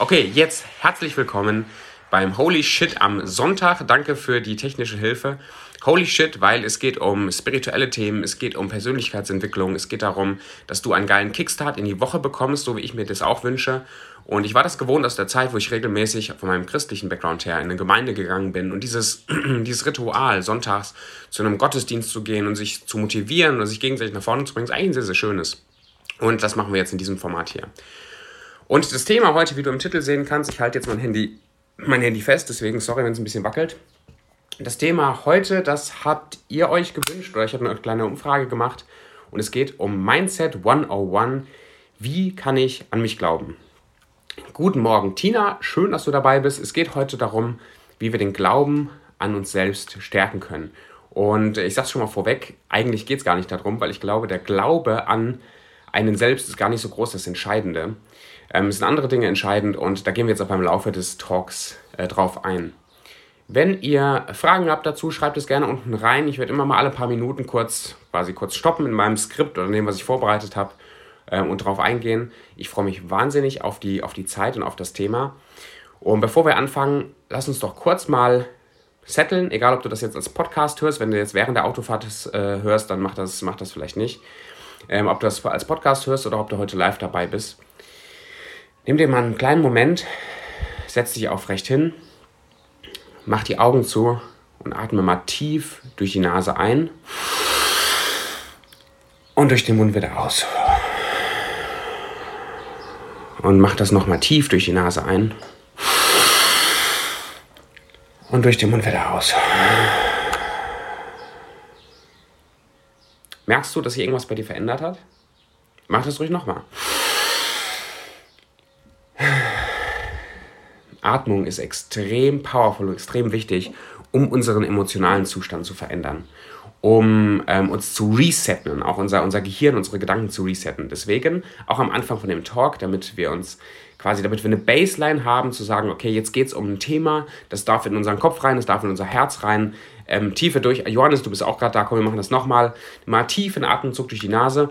Okay, jetzt herzlich willkommen beim Holy Shit am Sonntag. Danke für die technische Hilfe. Holy Shit, weil es geht um spirituelle Themen, es geht um Persönlichkeitsentwicklung, es geht darum, dass du einen geilen Kickstart in die Woche bekommst, so wie ich mir das auch wünsche. Und ich war das gewohnt aus der Zeit, wo ich regelmäßig von meinem christlichen Background her in eine Gemeinde gegangen bin und dieses, dieses Ritual, sonntags zu einem Gottesdienst zu gehen und sich zu motivieren und sich gegenseitig nach vorne zu bringen, ist eigentlich ein sehr, sehr schönes. Und das machen wir jetzt in diesem Format hier. Und das Thema heute, wie du im Titel sehen kannst, ich halte jetzt mein Handy, mein Handy fest, deswegen sorry, wenn es ein bisschen wackelt. Das Thema heute, das habt ihr euch gewünscht oder ich habe eine kleine Umfrage gemacht und es geht um Mindset 101. Wie kann ich an mich glauben? Guten Morgen, Tina. Schön, dass du dabei bist. Es geht heute darum, wie wir den Glauben an uns selbst stärken können. Und ich sage es schon mal vorweg, eigentlich geht es gar nicht darum, weil ich glaube, der Glaube an einen selbst ist gar nicht so groß das Entscheidende. Ähm, es sind andere Dinge entscheidend und da gehen wir jetzt auch beim Laufe des Talks äh, drauf ein. Wenn ihr Fragen habt dazu, schreibt es gerne unten rein. Ich werde immer mal alle paar Minuten kurz, quasi kurz stoppen in meinem Skript oder dem, was ich vorbereitet habe äh, und darauf eingehen. Ich freue mich wahnsinnig auf die, auf die Zeit und auf das Thema. Und bevor wir anfangen, lass uns doch kurz mal setteln, egal ob du das jetzt als Podcast hörst, wenn du jetzt während der Autofahrt äh, hörst, dann mach das, mach das vielleicht nicht. Ähm, ob du das als Podcast hörst oder ob du heute live dabei bist. Nimm dir mal einen kleinen Moment, setz dich aufrecht hin, mach die Augen zu und atme mal tief durch die Nase ein und durch den Mund wieder aus. Und mach das nochmal tief durch die Nase ein und durch den Mund wieder aus. Merkst du, dass sich irgendwas bei dir verändert hat? Mach das ruhig nochmal. Atmung ist extrem powerful und extrem wichtig, um unseren emotionalen Zustand zu verändern, um ähm, uns zu resetten, auch unser, unser Gehirn, unsere Gedanken zu resetten. Deswegen auch am Anfang von dem Talk, damit wir uns quasi, damit wir eine Baseline haben, zu sagen, okay, jetzt geht es um ein Thema, das darf in unseren Kopf rein, das darf in unser Herz rein, ähm, tiefe durch. Johannes, du bist auch gerade da, komm, wir machen das nochmal. Mal tief in Atemzug durch die Nase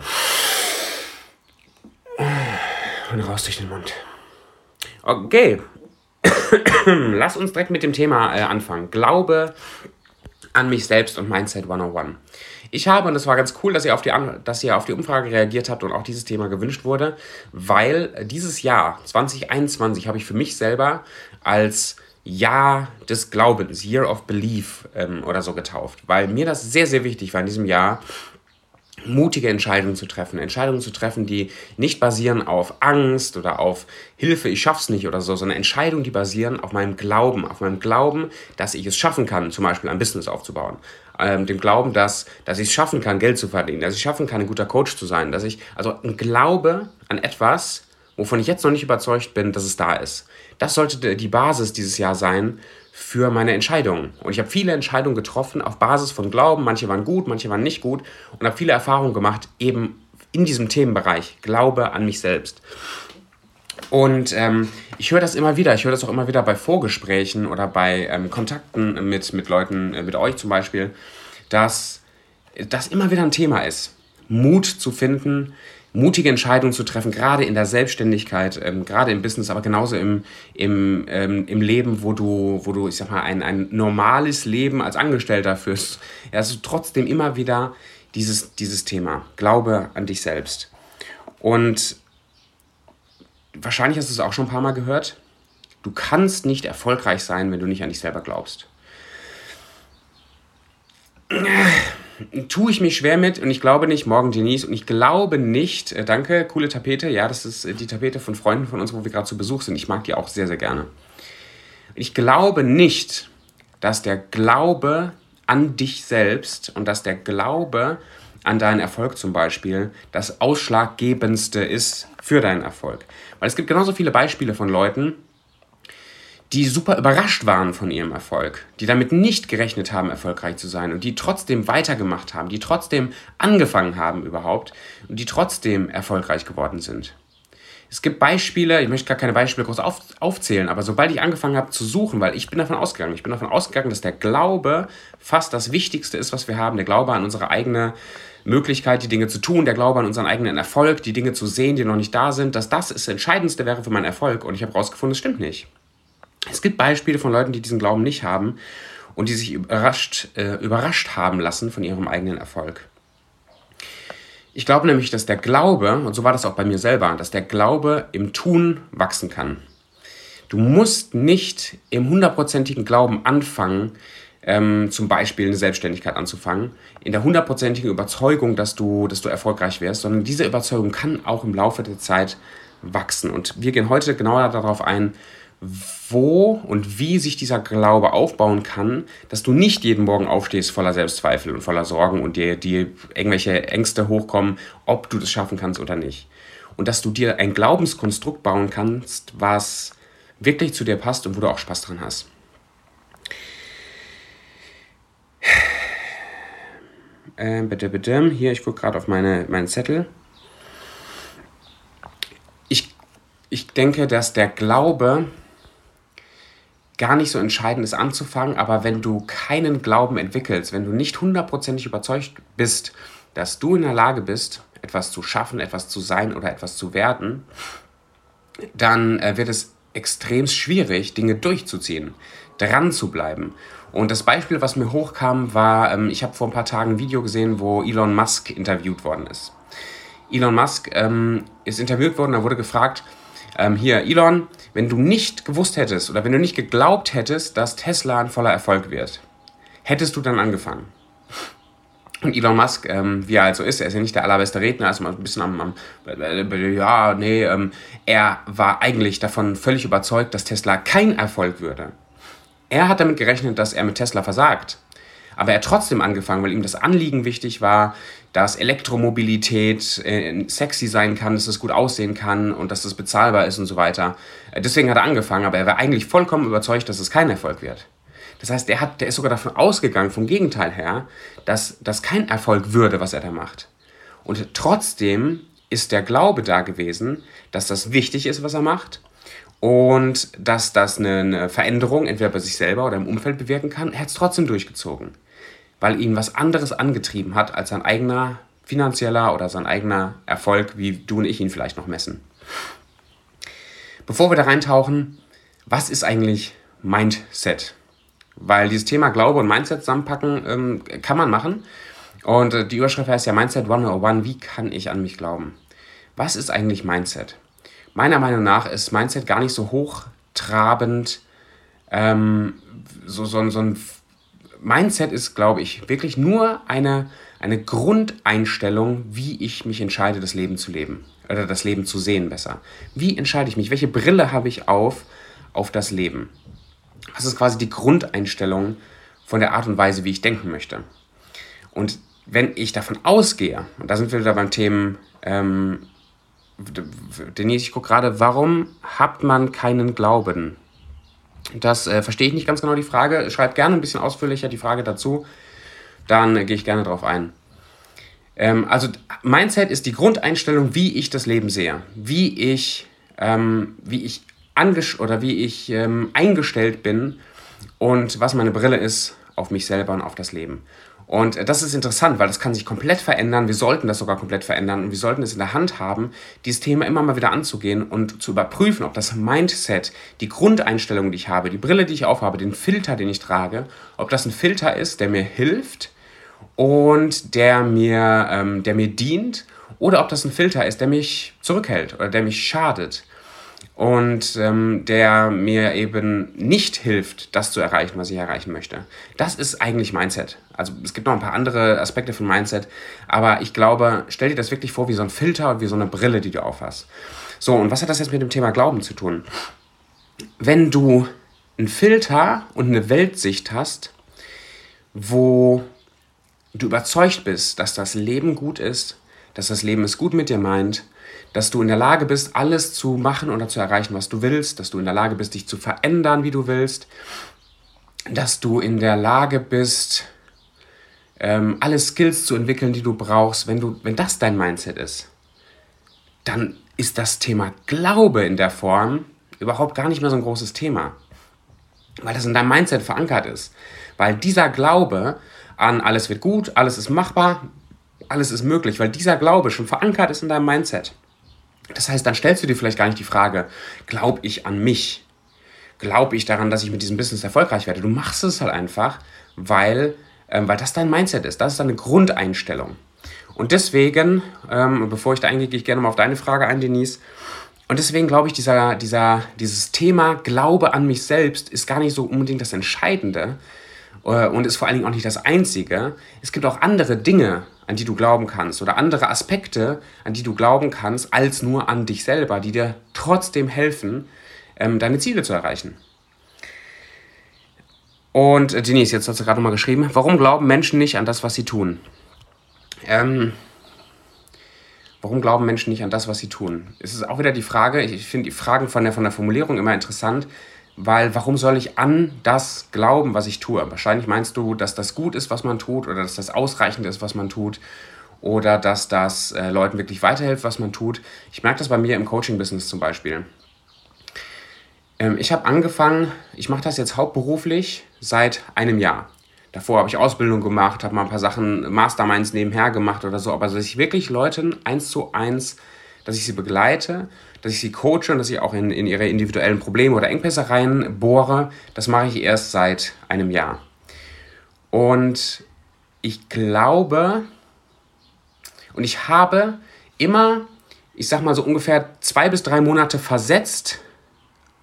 und raus durch den Mund. Okay, Lass uns direkt mit dem Thema äh, anfangen. Glaube an mich selbst und Mindset 101. Ich habe, und das war ganz cool, dass ihr, auf die, dass ihr auf die Umfrage reagiert habt und auch dieses Thema gewünscht wurde, weil dieses Jahr 2021 habe ich für mich selber als Jahr des Glaubens, Year of Belief ähm, oder so getauft, weil mir das sehr, sehr wichtig war in diesem Jahr, mutige Entscheidungen zu treffen. Entscheidungen zu treffen, die nicht basieren auf Angst oder auf Hilfe, ich schaff's nicht oder so, sondern Entscheidungen, die basieren auf meinem Glauben, auf meinem Glauben, dass ich es schaffen kann, zum Beispiel ein Business aufzubauen. Ähm, dem Glauben, dass, dass ich es schaffen kann, Geld zu verdienen, dass ich schaffen kann, ein guter Coach zu sein, dass ich, also ein Glaube an etwas, wovon ich jetzt noch nicht überzeugt bin, dass es da ist. Das sollte die Basis dieses Jahr sein für meine Entscheidungen. Und ich habe viele Entscheidungen getroffen auf Basis von Glauben. Manche waren gut, manche waren nicht gut. Und habe viele Erfahrungen gemacht, eben in diesem Themenbereich Glaube an mich selbst. Und ähm, ich höre das immer wieder. Ich höre das auch immer wieder bei Vorgesprächen oder bei ähm, Kontakten mit, mit Leuten, äh, mit euch zum Beispiel, dass das immer wieder ein Thema ist. Mut zu finden, mutige Entscheidungen zu treffen, gerade in der Selbstständigkeit, ähm, gerade im Business, aber genauso im, im, ähm, im Leben, wo du, wo du, ich sag mal, ein, ein normales Leben als Angestellter führst. Ja, also trotzdem immer wieder dieses, dieses Thema. Glaube an dich selbst. Und wahrscheinlich hast du es auch schon ein paar Mal gehört. Du kannst nicht erfolgreich sein, wenn du nicht an dich selber glaubst tue ich mich schwer mit und ich glaube nicht, morgen Denise, und ich glaube nicht, äh, danke, coole Tapete, ja, das ist äh, die Tapete von Freunden von uns, wo wir gerade zu Besuch sind. Ich mag die auch sehr, sehr gerne. Ich glaube nicht, dass der Glaube an dich selbst und dass der Glaube an deinen Erfolg zum Beispiel das Ausschlaggebendste ist für deinen Erfolg. Weil es gibt genauso viele Beispiele von Leuten, die super überrascht waren von ihrem Erfolg, die damit nicht gerechnet haben, erfolgreich zu sein und die trotzdem weitergemacht haben, die trotzdem angefangen haben überhaupt und die trotzdem erfolgreich geworden sind. Es gibt Beispiele, ich möchte gar keine Beispiele groß auf, aufzählen, aber sobald ich angefangen habe zu suchen, weil ich bin davon ausgegangen, ich bin davon ausgegangen, dass der Glaube fast das Wichtigste ist, was wir haben, der Glaube an unsere eigene Möglichkeit, die Dinge zu tun, der Glaube an unseren eigenen Erfolg, die Dinge zu sehen, die noch nicht da sind, dass das das Entscheidendste wäre für meinen Erfolg. Und ich habe herausgefunden, es stimmt nicht. Es gibt Beispiele von Leuten, die diesen Glauben nicht haben und die sich überrascht, äh, überrascht haben lassen von ihrem eigenen Erfolg. Ich glaube nämlich, dass der Glaube, und so war das auch bei mir selber, dass der Glaube im Tun wachsen kann. Du musst nicht im hundertprozentigen Glauben anfangen, ähm, zum Beispiel eine Selbstständigkeit anzufangen, in der hundertprozentigen Überzeugung, dass du, dass du erfolgreich wirst, sondern diese Überzeugung kann auch im Laufe der Zeit wachsen. Und wir gehen heute genauer darauf ein, wo und wie sich dieser Glaube aufbauen kann, dass du nicht jeden Morgen aufstehst voller Selbstzweifel und voller Sorgen und dir, dir irgendwelche Ängste hochkommen, ob du das schaffen kannst oder nicht. Und dass du dir ein Glaubenskonstrukt bauen kannst, was wirklich zu dir passt und wo du auch Spaß dran hast. Äh, bitte, bitte. Hier, ich gucke gerade auf meine, meinen Zettel. Ich, ich denke, dass der Glaube gar nicht so entscheidend ist anzufangen, aber wenn du keinen Glauben entwickelst, wenn du nicht hundertprozentig überzeugt bist, dass du in der Lage bist, etwas zu schaffen, etwas zu sein oder etwas zu werden, dann äh, wird es extrem schwierig, Dinge durchzuziehen, dran zu bleiben. Und das Beispiel, was mir hochkam, war, ähm, ich habe vor ein paar Tagen ein Video gesehen, wo Elon Musk interviewt worden ist. Elon Musk ähm, ist interviewt worden, da wurde gefragt, ähm, hier, Elon, wenn du nicht gewusst hättest oder wenn du nicht geglaubt hättest, dass Tesla ein voller Erfolg wird, hättest du dann angefangen? Und Elon Musk, ähm, wie er also ist, er ist ja nicht der allerbeste Redner, er ist mal ein bisschen am, am ja, nee, ähm, er war eigentlich davon völlig überzeugt, dass Tesla kein Erfolg würde. Er hat damit gerechnet, dass er mit Tesla versagt. Aber er hat trotzdem angefangen, weil ihm das Anliegen wichtig war, dass Elektromobilität äh, sexy sein kann, dass es gut aussehen kann und dass es bezahlbar ist und so weiter. Äh, deswegen hat er angefangen, aber er war eigentlich vollkommen überzeugt, dass es kein Erfolg wird. Das heißt, der, hat, der ist sogar davon ausgegangen, vom Gegenteil her, dass das kein Erfolg würde, was er da macht. Und trotzdem ist der Glaube da gewesen, dass das wichtig ist, was er macht und dass das eine Veränderung entweder bei sich selber oder im Umfeld bewirken kann. Er hat es trotzdem durchgezogen weil ihn was anderes angetrieben hat als sein eigener finanzieller oder sein eigener Erfolg, wie du und ich ihn vielleicht noch messen. Bevor wir da reintauchen, was ist eigentlich Mindset? Weil dieses Thema Glaube und Mindset zusammenpacken ähm, kann man machen. Und äh, die Überschrift heißt ja Mindset 101, wie kann ich an mich glauben? Was ist eigentlich Mindset? Meiner Meinung nach ist Mindset gar nicht so hochtrabend, ähm, so, so, so ein Mindset ist, glaube ich, wirklich nur eine, eine Grundeinstellung, wie ich mich entscheide, das Leben zu leben. Oder das Leben zu sehen besser. Wie entscheide ich mich? Welche Brille habe ich auf, auf das Leben? Das ist quasi die Grundeinstellung von der Art und Weise, wie ich denken möchte. Und wenn ich davon ausgehe, und da sind wir wieder beim Thema, ähm, Denise, ich gucke gerade, warum hat man keinen Glauben? Das äh, verstehe ich nicht ganz genau die Frage. Schreibt gerne ein bisschen ausführlicher die Frage dazu. Dann äh, gehe ich gerne darauf ein. Ähm, also Mindset ist die Grundeinstellung, wie ich das Leben sehe, wie ich, ähm, wie ich oder wie ich ähm, eingestellt bin und was meine Brille ist auf mich selber und auf das Leben. Und das ist interessant, weil das kann sich komplett verändern. Wir sollten das sogar komplett verändern und wir sollten es in der Hand haben, dieses Thema immer mal wieder anzugehen und zu überprüfen, ob das Mindset, die Grundeinstellung, die ich habe, die Brille, die ich aufhabe, den Filter, den ich trage, ob das ein Filter ist, der mir hilft und der mir, ähm, der mir dient oder ob das ein Filter ist, der mich zurückhält oder der mich schadet und ähm, der mir eben nicht hilft, das zu erreichen, was ich erreichen möchte. Das ist eigentlich Mindset. Also es gibt noch ein paar andere Aspekte von Mindset, aber ich glaube, stell dir das wirklich vor wie so ein Filter und wie so eine Brille, die du aufhast. So, und was hat das jetzt mit dem Thema Glauben zu tun? Wenn du einen Filter und eine Weltsicht hast, wo du überzeugt bist, dass das Leben gut ist, dass das Leben es gut mit dir meint, dass du in der Lage bist, alles zu machen oder zu erreichen, was du willst, dass du in der Lage bist, dich zu verändern, wie du willst, dass du in der Lage bist, ähm, alle Skills zu entwickeln, die du brauchst, wenn, du, wenn das dein Mindset ist, dann ist das Thema Glaube in der Form überhaupt gar nicht mehr so ein großes Thema. Weil das in deinem Mindset verankert ist. Weil dieser Glaube an alles wird gut, alles ist machbar, alles ist möglich, weil dieser Glaube schon verankert ist in deinem Mindset. Das heißt, dann stellst du dir vielleicht gar nicht die Frage, glaube ich an mich? Glaube ich daran, dass ich mit diesem Business erfolgreich werde? Du machst es halt einfach, weil, ähm, weil das dein Mindset ist. Das ist deine Grundeinstellung. Und deswegen, ähm, bevor ich da eingehe, gehe ich gerne mal auf deine Frage ein, Denise. Und deswegen glaube ich, dieser, dieser, dieses Thema Glaube an mich selbst ist gar nicht so unbedingt das Entscheidende und ist vor allen Dingen auch nicht das Einzige. Es gibt auch andere Dinge, an die du glauben kannst oder andere Aspekte, an die du glauben kannst, als nur an dich selber, die dir trotzdem helfen, ähm, deine Ziele zu erreichen. Und äh, Denise, jetzt hast du gerade mal geschrieben, warum glauben Menschen nicht an das, was sie tun? Ähm, warum glauben Menschen nicht an das, was sie tun? Es ist auch wieder die Frage, ich finde die Fragen von der, von der Formulierung immer interessant, weil warum soll ich an das glauben, was ich tue? Wahrscheinlich meinst du, dass das gut ist, was man tut, oder dass das ausreichend ist, was man tut, oder dass das äh, Leuten wirklich weiterhilft, was man tut. Ich merke das bei mir im Coaching-Business zum Beispiel. Ähm, ich habe angefangen, ich mache das jetzt hauptberuflich seit einem Jahr. Davor habe ich Ausbildung gemacht, habe mal ein paar Sachen, Masterminds nebenher gemacht oder so, aber dass ich wirklich Leuten eins zu eins, dass ich sie begleite dass ich sie coache und dass ich auch in, in ihre individuellen Probleme oder Engpässe reinbohre, das mache ich erst seit einem Jahr. Und ich glaube, und ich habe immer, ich sag mal so ungefähr zwei bis drei Monate versetzt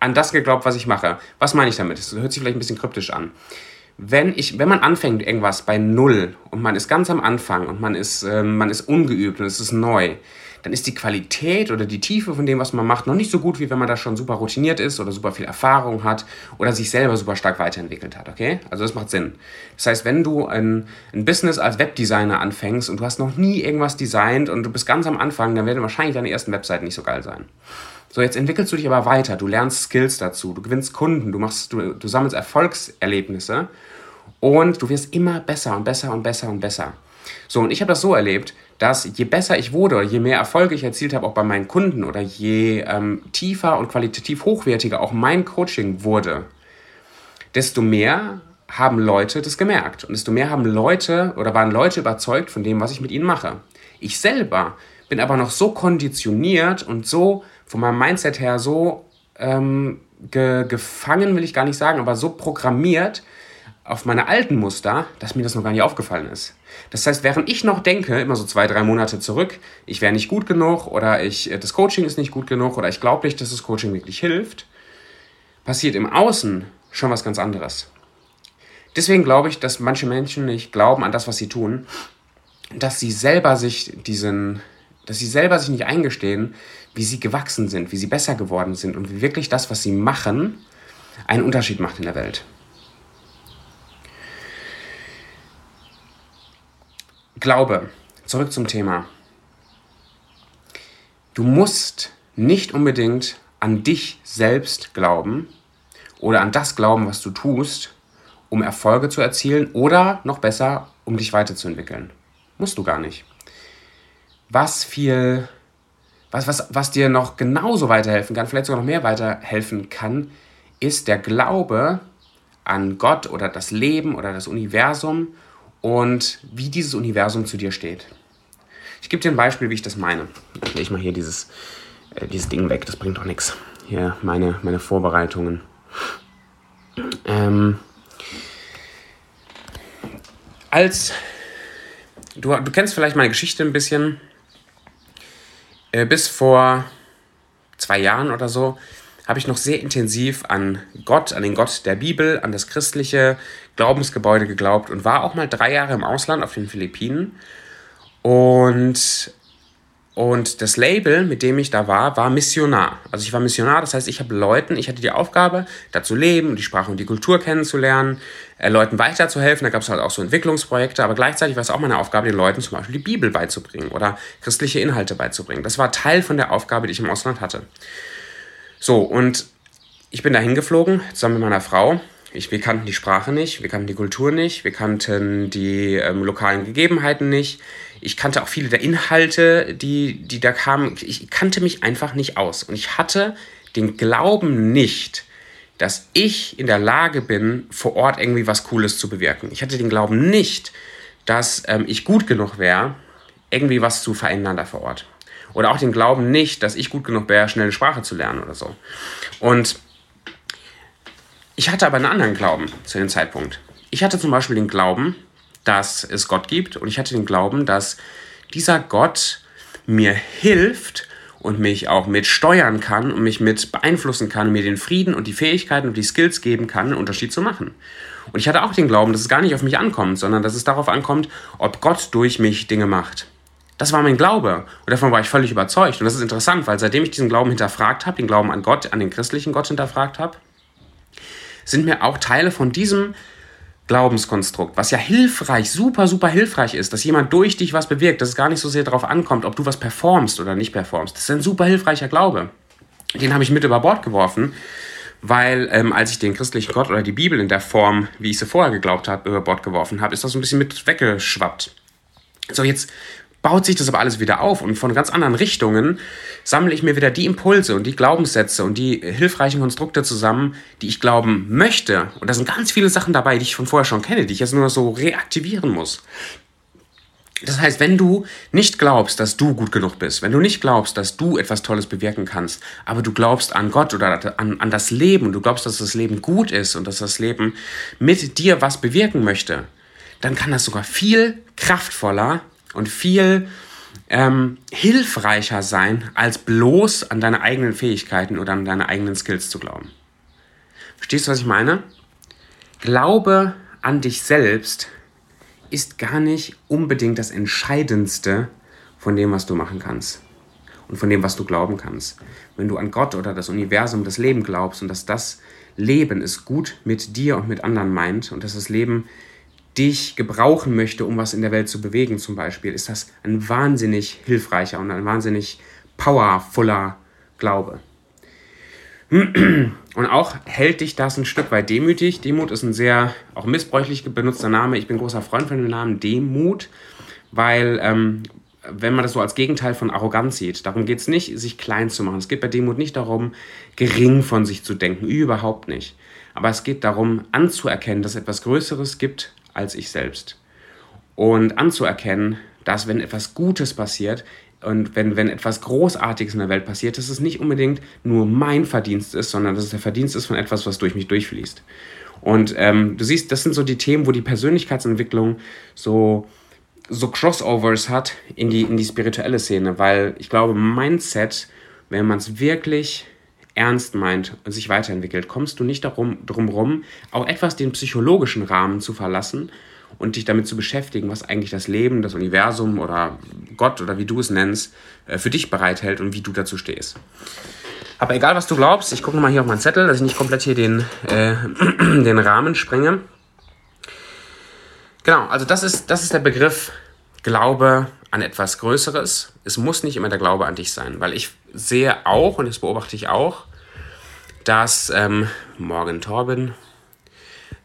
an das geglaubt, was ich mache. Was meine ich damit? Das hört sich vielleicht ein bisschen kryptisch an. Wenn, ich, wenn man anfängt irgendwas bei Null und man ist ganz am Anfang und man ist, äh, man ist ungeübt und es ist neu, dann ist die Qualität oder die Tiefe von dem, was man macht, noch nicht so gut, wie wenn man da schon super routiniert ist oder super viel Erfahrung hat oder sich selber super stark weiterentwickelt hat, okay? Also das macht Sinn. Das heißt, wenn du ein, ein Business als Webdesigner anfängst und du hast noch nie irgendwas designt und du bist ganz am Anfang, dann werden wahrscheinlich deine ersten Webseiten nicht so geil sein. So, jetzt entwickelst du dich aber weiter, du lernst Skills dazu, du gewinnst Kunden, du, machst, du, du sammelst Erfolgserlebnisse und du wirst immer besser und besser und besser und besser. So, und ich habe das so erlebt, dass je besser ich wurde, je mehr Erfolge ich erzielt habe, auch bei meinen Kunden oder je ähm, tiefer und qualitativ hochwertiger auch mein Coaching wurde, desto mehr haben Leute das gemerkt. Und desto mehr haben Leute oder waren Leute überzeugt von dem, was ich mit ihnen mache. Ich selber bin aber noch so konditioniert und so von meinem Mindset her so ähm, ge gefangen, will ich gar nicht sagen, aber so programmiert, auf meine alten Muster, dass mir das noch gar nicht aufgefallen ist. Das heißt, während ich noch denke, immer so zwei, drei Monate zurück, ich wäre nicht gut genug oder ich, äh, das Coaching ist nicht gut genug oder ich glaube nicht, dass das Coaching wirklich hilft, passiert im Außen schon was ganz anderes. Deswegen glaube ich, dass manche Menschen nicht glauben an das, was sie tun, dass sie selber sich diesen, dass sie selber sich nicht eingestehen, wie sie gewachsen sind, wie sie besser geworden sind und wie wirklich das, was sie machen, einen Unterschied macht in der Welt. Glaube, zurück zum Thema. Du musst nicht unbedingt an dich selbst glauben oder an das glauben, was du tust, um Erfolge zu erzielen oder noch besser, um dich weiterzuentwickeln. Musst du gar nicht. Was viel, was, was, was dir noch genauso weiterhelfen kann, vielleicht sogar noch mehr weiterhelfen kann, ist der Glaube an Gott oder das Leben oder das Universum und wie dieses Universum zu dir steht. Ich gebe dir ein Beispiel, wie ich das meine. Ich lege mal hier dieses, äh, dieses Ding weg, das bringt doch nichts. Hier meine, meine Vorbereitungen. Ähm, als du, du kennst vielleicht meine Geschichte ein bisschen. Äh, bis vor zwei Jahren oder so habe ich noch sehr intensiv an Gott, an den Gott der Bibel, an das christliche Glaubensgebäude geglaubt und war auch mal drei Jahre im Ausland auf den Philippinen. Und, und das Label, mit dem ich da war, war Missionar. Also ich war Missionar, das heißt, ich habe Leuten, ich hatte die Aufgabe, da zu leben, die Sprache und die Kultur kennenzulernen, äh, Leuten weiterzuhelfen. Da gab es halt auch so Entwicklungsprojekte, aber gleichzeitig war es auch meine Aufgabe, den Leuten zum Beispiel die Bibel beizubringen oder christliche Inhalte beizubringen. Das war Teil von der Aufgabe, die ich im Ausland hatte. So, und ich bin da hingeflogen, zusammen mit meiner Frau, Ich, wir kannten die Sprache nicht, wir kannten die Kultur nicht, wir kannten die ähm, lokalen Gegebenheiten nicht. Ich kannte auch viele der Inhalte, die, die da kamen. Ich kannte mich einfach nicht aus. Und ich hatte den Glauben nicht, dass ich in der Lage bin, vor Ort irgendwie was Cooles zu bewirken. Ich hatte den Glauben nicht, dass ähm, ich gut genug wäre, irgendwie was zu verändern da vor Ort. Oder auch den Glauben nicht, dass ich gut genug wäre, schnell eine Sprache zu lernen oder so. Und ich hatte aber einen anderen Glauben zu dem Zeitpunkt. Ich hatte zum Beispiel den Glauben, dass es Gott gibt und ich hatte den Glauben, dass dieser Gott mir hilft und mich auch mit steuern kann und mich mit beeinflussen kann und mir den Frieden und die Fähigkeiten und die Skills geben kann, einen Unterschied zu machen. Und ich hatte auch den Glauben, dass es gar nicht auf mich ankommt, sondern dass es darauf ankommt, ob Gott durch mich Dinge macht. Das war mein Glaube und davon war ich völlig überzeugt. Und das ist interessant, weil seitdem ich diesen Glauben hinterfragt habe, den Glauben an Gott, an den christlichen Gott hinterfragt habe, sind mir auch Teile von diesem Glaubenskonstrukt, was ja hilfreich, super, super hilfreich ist, dass jemand durch dich was bewirkt, dass es gar nicht so sehr darauf ankommt, ob du was performst oder nicht performst. Das ist ein super hilfreicher Glaube. Den habe ich mit über Bord geworfen, weil ähm, als ich den christlichen Gott oder die Bibel in der Form, wie ich sie vorher geglaubt habe, über Bord geworfen habe, ist das so ein bisschen mit weggeschwappt. So, jetzt baut sich das aber alles wieder auf und von ganz anderen Richtungen sammle ich mir wieder die Impulse und die Glaubenssätze und die hilfreichen Konstrukte zusammen, die ich glauben möchte. Und da sind ganz viele Sachen dabei, die ich von vorher schon kenne, die ich jetzt nur so reaktivieren muss. Das heißt, wenn du nicht glaubst, dass du gut genug bist, wenn du nicht glaubst, dass du etwas Tolles bewirken kannst, aber du glaubst an Gott oder an, an das Leben und du glaubst, dass das Leben gut ist und dass das Leben mit dir was bewirken möchte, dann kann das sogar viel kraftvoller und viel ähm, hilfreicher sein, als bloß an deine eigenen Fähigkeiten oder an deine eigenen Skills zu glauben. Verstehst du, was ich meine? Glaube an dich selbst ist gar nicht unbedingt das Entscheidendste von dem, was du machen kannst und von dem, was du glauben kannst. Wenn du an Gott oder das Universum, das Leben glaubst und dass das Leben es gut mit dir und mit anderen meint und dass das Leben dich gebrauchen möchte, um was in der Welt zu bewegen, zum Beispiel, ist das ein wahnsinnig hilfreicher und ein wahnsinnig powervoller Glaube. Und auch hält dich das ein Stück weit demütig. Demut ist ein sehr auch missbräuchlich benutzter Name. Ich bin großer Freund von dem Namen Demut, weil ähm, wenn man das so als Gegenteil von Arroganz sieht, darum geht es nicht, sich klein zu machen. Es geht bei Demut nicht darum, gering von sich zu denken, überhaupt nicht. Aber es geht darum, anzuerkennen, dass es etwas Größeres gibt als ich selbst. Und anzuerkennen, dass wenn etwas Gutes passiert und wenn, wenn etwas Großartiges in der Welt passiert, dass es nicht unbedingt nur mein Verdienst ist, sondern dass es der Verdienst ist von etwas, was durch mich durchfließt. Und ähm, du siehst, das sind so die Themen, wo die Persönlichkeitsentwicklung so, so Crossovers hat in die, in die spirituelle Szene, weil ich glaube, Mindset, wenn man es wirklich ernst meint und sich weiterentwickelt, kommst du nicht darum, drum rum, auch etwas den psychologischen Rahmen zu verlassen und dich damit zu beschäftigen, was eigentlich das Leben, das Universum oder Gott oder wie du es nennst, äh, für dich bereithält und wie du dazu stehst. Aber egal, was du glaubst, ich gucke mal hier auf meinen Zettel, dass ich nicht komplett hier den, äh, den Rahmen sprenge. Genau, also das ist, das ist der Begriff Glaube an etwas Größeres. Es muss nicht immer der Glaube an dich sein, weil ich sehe auch, und das beobachte ich auch, dass ähm, Morgan Torben,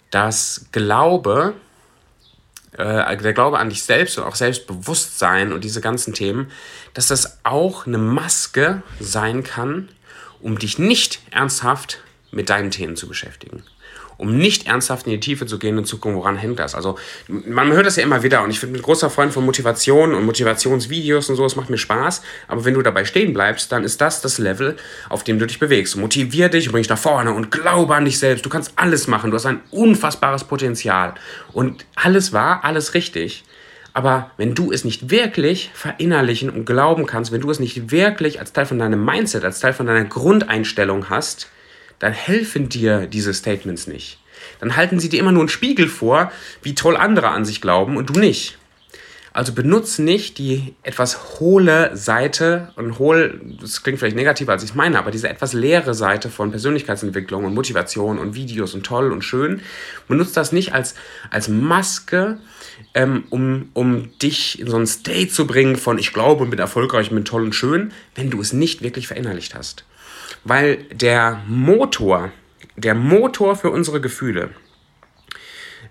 dass Glaube, äh, der Glaube an dich selbst und auch Selbstbewusstsein und diese ganzen Themen, dass das auch eine Maske sein kann, um dich nicht ernsthaft mit deinen Themen zu beschäftigen um nicht ernsthaft in die Tiefe zu gehen und zu gucken, woran hängt das. Also man hört das ja immer wieder und ich bin ein großer Freund von Motivation und Motivationsvideos und so, es macht mir Spaß, aber wenn du dabei stehen bleibst, dann ist das das Level, auf dem du dich bewegst. Motivier dich, bring dich nach vorne und glaube an dich selbst. Du kannst alles machen, du hast ein unfassbares Potenzial und alles war, alles richtig. Aber wenn du es nicht wirklich verinnerlichen und glauben kannst, wenn du es nicht wirklich als Teil von deinem Mindset, als Teil von deiner Grundeinstellung hast, dann helfen dir diese Statements nicht. Dann halten sie dir immer nur einen Spiegel vor, wie toll andere an sich glauben und du nicht. Also benutze nicht die etwas hohle Seite und hohl, das klingt vielleicht negativer als ich meine, aber diese etwas leere Seite von Persönlichkeitsentwicklung und Motivation und Videos und toll und schön. Benutze das nicht als, als Maske, ähm, um, um dich in so einen State zu bringen von ich glaube und bin erfolgreich und bin toll und schön, wenn du es nicht wirklich verinnerlicht hast weil der Motor der Motor für unsere Gefühle,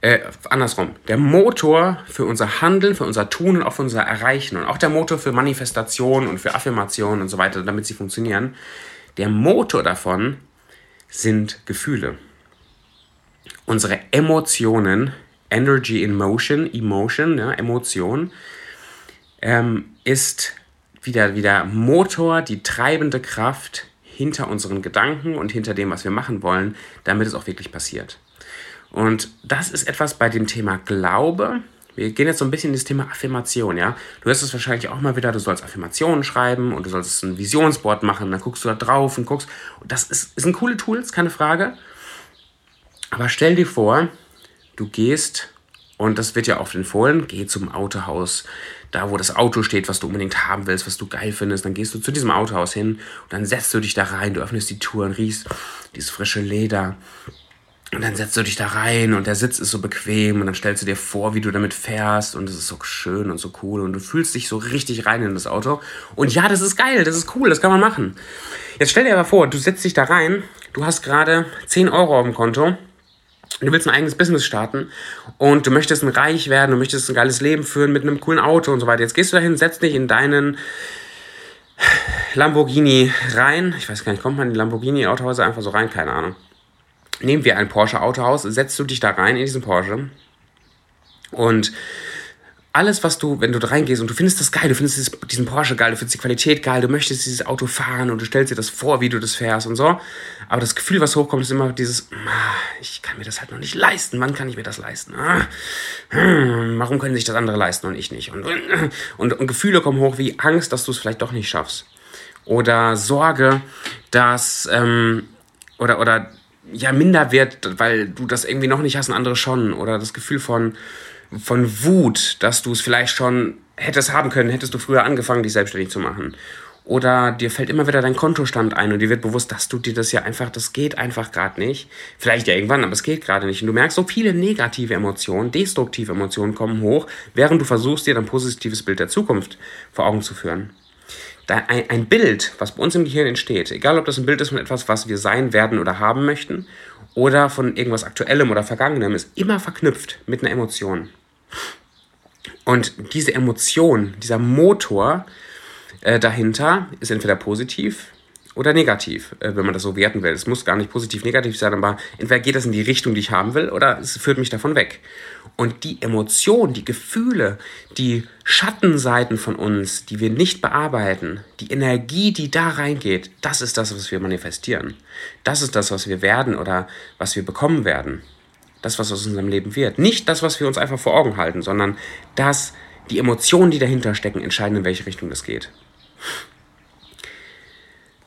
äh, andersrum, der Motor für unser Handeln, für unser Tun und auch für unser Erreichen und auch der Motor für Manifestation und für Affirmation und so weiter, damit sie funktionieren, der Motor davon sind Gefühle. Unsere Emotionen, Energy in Motion, Emotion, ja, Emotion, ähm, ist wieder, wieder Motor, die treibende Kraft hinter unseren Gedanken und hinter dem, was wir machen wollen, damit es auch wirklich passiert. Und das ist etwas bei dem Thema Glaube. Wir gehen jetzt so ein bisschen in das Thema Affirmation, ja. Du hast es wahrscheinlich auch mal wieder, du sollst Affirmationen schreiben und du sollst ein Visionsboard machen, dann guckst du da drauf und guckst. Das ist, ist ein coole Tool, ist keine Frage. Aber stell dir vor, du gehst, und das wird ja oft empfohlen, geh zum Autohaus, da wo das Auto steht, was du unbedingt haben willst, was du geil findest, dann gehst du zu diesem Autohaus hin und dann setzt du dich da rein, du öffnest die Tür und riechst dieses frische Leder und dann setzt du dich da rein und der Sitz ist so bequem und dann stellst du dir vor, wie du damit fährst und es ist so schön und so cool und du fühlst dich so richtig rein in das Auto. Und ja, das ist geil, das ist cool, das kann man machen. Jetzt stell dir aber vor, du setzt dich da rein, du hast gerade 10 Euro auf dem Konto, du willst ein eigenes Business starten und du möchtest ein reich werden, du möchtest ein geiles Leben führen mit einem coolen Auto und so weiter. Jetzt gehst du dahin, setzt dich in deinen Lamborghini rein. Ich weiß gar nicht, kommt man in die Lamborghini-Autohäuser einfach so rein? Keine Ahnung nehmen wir ein Porsche Autohaus, setzt du dich da rein in diesen Porsche und alles, was du, wenn du da reingehst und du findest das geil, du findest diesen Porsche geil, du findest die Qualität geil, du möchtest dieses Auto fahren und du stellst dir das vor, wie du das fährst und so. Aber das Gefühl, was hochkommt, ist immer dieses, ich kann mir das halt noch nicht leisten. Wann kann ich mir das leisten? Ah, hm, warum können sich das andere leisten und ich nicht? Und, und, und Gefühle kommen hoch wie Angst, dass du es vielleicht doch nicht schaffst. Oder Sorge, dass, ähm, oder, oder ja, Minderwert, weil du das irgendwie noch nicht hast und andere schon. Oder das Gefühl von, von Wut, dass du es vielleicht schon hättest haben können, hättest du früher angefangen, dich selbstständig zu machen. Oder dir fällt immer wieder dein Kontostand ein und dir wird bewusst, dass du dir das ja einfach, das geht einfach gerade nicht. Vielleicht ja irgendwann, aber es geht gerade nicht. Und du merkst, so viele negative Emotionen, destruktive Emotionen kommen hoch, während du versuchst, dir ein positives Bild der Zukunft vor Augen zu führen ein Bild, was bei uns im Gehirn entsteht, egal ob das ein Bild ist von etwas, was wir sein werden oder haben möchten, oder von irgendwas Aktuellem oder Vergangenem, ist immer verknüpft mit einer Emotion. Und diese Emotion, dieser Motor äh, dahinter ist entweder positiv oder negativ, äh, wenn man das so werten will. Es muss gar nicht positiv, negativ sein, aber entweder geht das in die Richtung, die ich haben will, oder es führt mich davon weg. Und die Emotionen, die Gefühle, die Schattenseiten von uns, die wir nicht bearbeiten, die Energie, die da reingeht, das ist das, was wir manifestieren. Das ist das, was wir werden oder was wir bekommen werden. Das, was aus unserem Leben wird. Nicht das, was wir uns einfach vor Augen halten, sondern das, die Emotionen, die dahinter stecken, entscheiden, in welche Richtung das geht.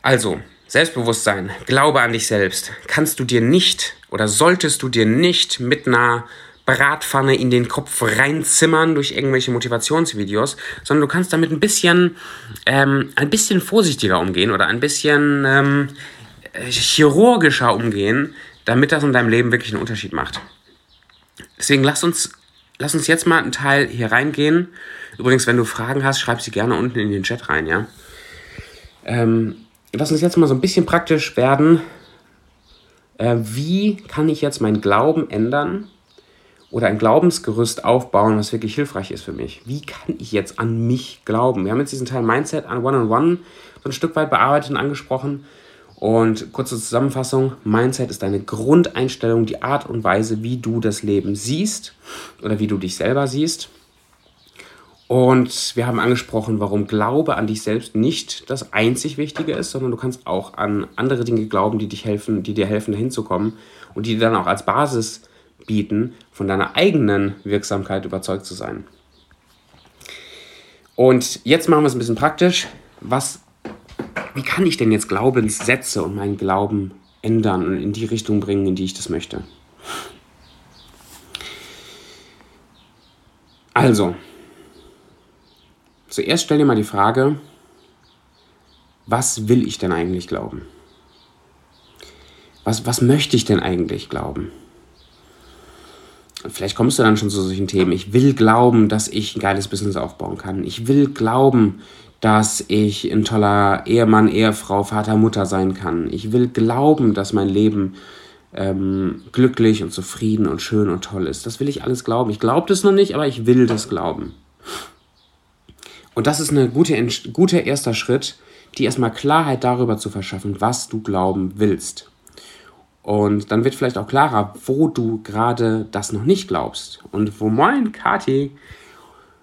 Also, Selbstbewusstsein, Glaube an dich selbst, kannst du dir nicht oder solltest du dir nicht mit einer Bratpfanne in den Kopf reinzimmern durch irgendwelche Motivationsvideos, sondern du kannst damit ein bisschen, ähm, ein bisschen vorsichtiger umgehen oder ein bisschen ähm, chirurgischer umgehen, damit das in deinem Leben wirklich einen Unterschied macht. Deswegen lass uns, lass uns jetzt mal einen Teil hier reingehen. Übrigens, wenn du Fragen hast, schreib sie gerne unten in den Chat rein, ja. Ähm, lass uns jetzt mal so ein bisschen praktisch werden. Äh, wie kann ich jetzt meinen Glauben ändern oder ein Glaubensgerüst aufbauen, was wirklich hilfreich ist für mich? Wie kann ich jetzt an mich glauben? Wir haben jetzt diesen Teil Mindset an One-on-One so ein Stück weit bearbeitet und angesprochen. Und kurze Zusammenfassung, Mindset ist deine Grundeinstellung, die Art und Weise, wie du das Leben siehst oder wie du dich selber siehst. Und wir haben angesprochen, warum Glaube an dich selbst nicht das einzig Wichtige ist, sondern du kannst auch an andere Dinge glauben, die, dich helfen, die dir helfen, dahin zu kommen und die dir dann auch als Basis bieten, von deiner eigenen Wirksamkeit überzeugt zu sein. Und jetzt machen wir es ein bisschen praktisch. Was, wie kann ich denn jetzt Glaubenssätze und meinen Glauben ändern und in die Richtung bringen, in die ich das möchte? Also, Zuerst stell dir mal die Frage, was will ich denn eigentlich glauben? Was, was möchte ich denn eigentlich glauben? Vielleicht kommst du dann schon zu solchen Themen. Ich will glauben, dass ich ein geiles Business aufbauen kann. Ich will glauben, dass ich ein toller Ehemann, Ehefrau, Vater, Mutter sein kann. Ich will glauben, dass mein Leben ähm, glücklich und zufrieden und schön und toll ist. Das will ich alles glauben. Ich glaube das noch nicht, aber ich will das glauben. Und das ist ein gute, guter erster Schritt, die erstmal Klarheit darüber zu verschaffen, was du glauben willst. Und dann wird vielleicht auch klarer, wo du gerade das noch nicht glaubst. Und wo mein Kati,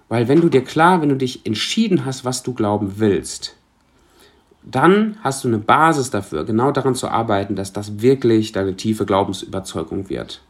weil wenn du dir klar, wenn du dich entschieden hast, was du glauben willst, dann hast du eine Basis dafür, genau daran zu arbeiten, dass das wirklich deine tiefe Glaubensüberzeugung wird.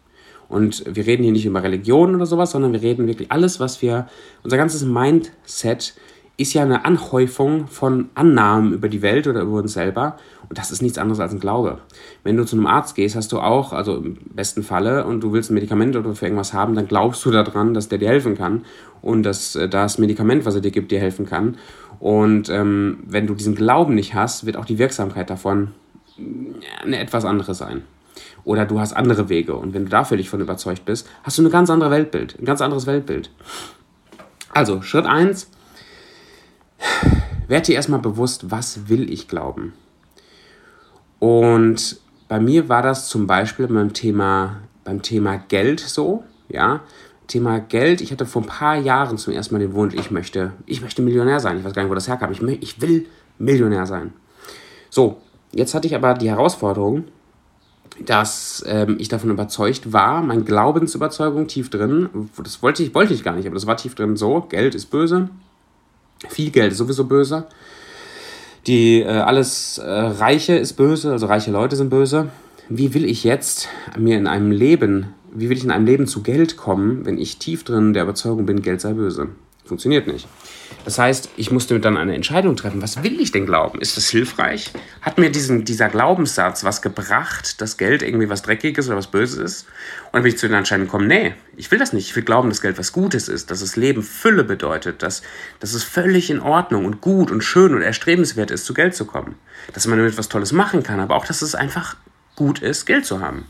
Und wir reden hier nicht über Religion oder sowas, sondern wir reden wirklich alles, was wir, unser ganzes Mindset ist ja eine Anhäufung von Annahmen über die Welt oder über uns selber. Und das ist nichts anderes als ein Glaube. Wenn du zu einem Arzt gehst, hast du auch, also im besten Falle, und du willst ein Medikament oder für irgendwas haben, dann glaubst du daran, dass der dir helfen kann und dass äh, das Medikament, was er dir gibt, dir helfen kann. Und ähm, wenn du diesen Glauben nicht hast, wird auch die Wirksamkeit davon eine etwas andere sein. Oder du hast andere Wege. Und wenn du da völlig von überzeugt bist, hast du ein ganz anderes Weltbild. Ein ganz anderes Weltbild. Also, Schritt 1, werd dir erstmal bewusst, was will ich glauben. Und bei mir war das zum Beispiel beim Thema, beim Thema Geld so, ja. Thema Geld, ich hatte vor ein paar Jahren zum ersten Mal den Wunsch, ich möchte, ich möchte Millionär sein. Ich weiß gar nicht, wo das herkam. Ich, ich will Millionär sein. So, jetzt hatte ich aber die Herausforderung, dass ähm, ich davon überzeugt war, meine Glaubensüberzeugung tief drin, das wollte ich, wollte ich gar nicht, aber das war tief drin so, Geld ist böse, viel Geld ist sowieso böse. Die äh, alles äh, Reiche ist böse, also reiche Leute sind böse. Wie will ich jetzt mir in einem Leben, wie will ich in einem Leben zu Geld kommen, wenn ich tief drin der Überzeugung bin, Geld sei böse? Funktioniert nicht. Das heißt, ich musste dann eine Entscheidung treffen. Was will ich denn glauben? Ist das hilfreich? Hat mir diesen, dieser Glaubenssatz was gebracht, dass Geld irgendwie was Dreckiges oder was Böses ist? Und dann bin ich zu der Entscheidung gekommen, nee, ich will das nicht. Ich will glauben, dass Geld was Gutes ist, dass das Leben Fülle bedeutet, dass, dass es völlig in Ordnung und gut und schön und erstrebenswert ist, zu Geld zu kommen. Dass man damit was Tolles machen kann, aber auch, dass es einfach gut ist, Geld zu haben.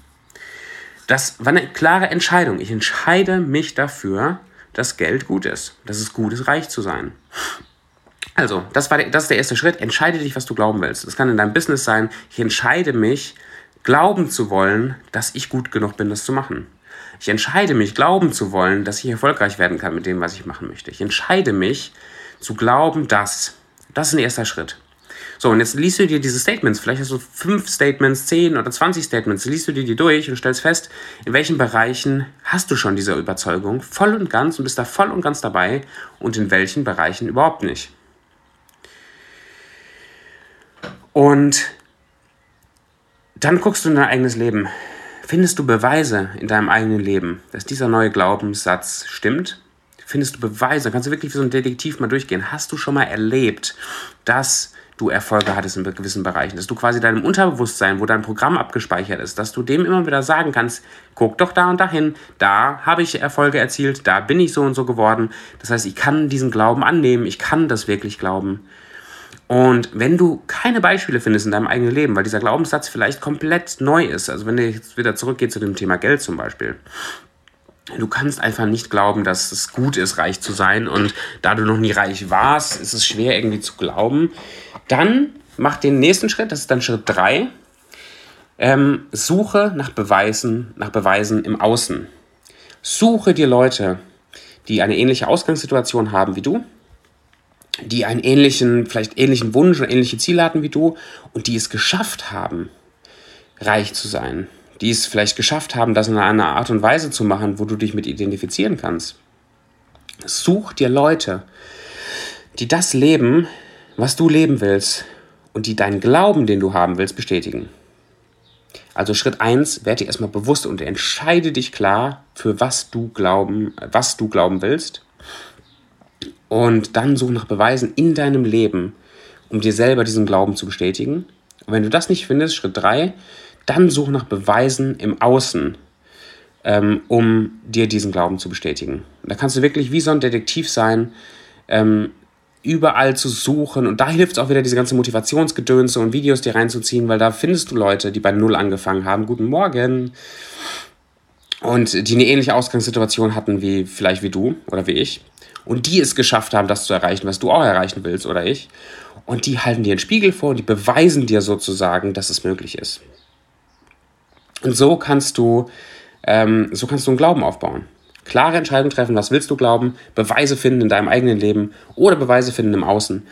Das war eine klare Entscheidung. Ich entscheide mich dafür, dass Geld gut ist, dass es gut ist, reich zu sein. Also, das, war der, das ist der erste Schritt. Entscheide dich, was du glauben willst. Das kann in deinem Business sein. Ich entscheide mich, glauben zu wollen, dass ich gut genug bin, das zu machen. Ich entscheide mich, glauben zu wollen, dass ich erfolgreich werden kann mit dem, was ich machen möchte. Ich entscheide mich, zu glauben, dass. Das ist ein erster Schritt. So, und jetzt liest du dir diese Statements, vielleicht hast du fünf Statements, zehn oder zwanzig Statements, liest du dir die durch und stellst fest, in welchen Bereichen hast du schon diese Überzeugung voll und ganz und bist da voll und ganz dabei und in welchen Bereichen überhaupt nicht. Und dann guckst du in dein eigenes Leben. Findest du Beweise in deinem eigenen Leben, dass dieser neue Glaubenssatz stimmt? Findest du Beweise? Kannst du wirklich wie so ein Detektiv mal durchgehen? Hast du schon mal erlebt, dass du Erfolge hattest in gewissen Bereichen, dass du quasi deinem Unterbewusstsein, wo dein Programm abgespeichert ist, dass du dem immer wieder sagen kannst, guck doch da und dahin, da habe ich Erfolge erzielt, da bin ich so und so geworden. Das heißt, ich kann diesen Glauben annehmen, ich kann das wirklich glauben. Und wenn du keine Beispiele findest in deinem eigenen Leben, weil dieser Glaubenssatz vielleicht komplett neu ist, also wenn du jetzt wieder zurückgehst zu dem Thema Geld zum Beispiel, Du kannst einfach nicht glauben, dass es gut ist, reich zu sein. Und da du noch nie reich warst, ist es schwer irgendwie zu glauben. Dann mach den nächsten Schritt, das ist dann Schritt 3. Ähm, suche nach Beweisen, nach Beweisen im Außen. Suche dir Leute, die eine ähnliche Ausgangssituation haben wie du, die einen ähnlichen, vielleicht ähnlichen Wunsch oder ähnliche Ziele hatten wie du und die es geschafft haben, reich zu sein. Die es vielleicht geschafft haben, das in einer Art und Weise zu machen, wo du dich mit identifizieren kannst. Such dir Leute, die das leben, was du leben willst und die deinen Glauben, den du haben willst, bestätigen. Also Schritt 1, werde dir erstmal bewusst und entscheide dich klar, für was du glauben, was du glauben willst. Und dann such nach Beweisen in deinem Leben, um dir selber diesen Glauben zu bestätigen. Und wenn du das nicht findest, Schritt 3, dann such nach Beweisen im Außen, ähm, um dir diesen Glauben zu bestätigen. da kannst du wirklich wie so ein Detektiv sein, ähm, überall zu suchen. Und da hilft es auch wieder, diese ganze Motivationsgedönse und Videos dir reinzuziehen, weil da findest du Leute, die bei Null angefangen haben. Guten Morgen. Und die eine ähnliche Ausgangssituation hatten wie vielleicht wie du oder wie ich. Und die es geschafft haben, das zu erreichen, was du auch erreichen willst oder ich. Und die halten dir einen Spiegel vor und die beweisen dir sozusagen, dass es möglich ist. Und so kannst du, ähm, so kannst du einen Glauben aufbauen. Klare Entscheidungen treffen, was willst du glauben, Beweise finden in deinem eigenen Leben oder Beweise finden im Außen.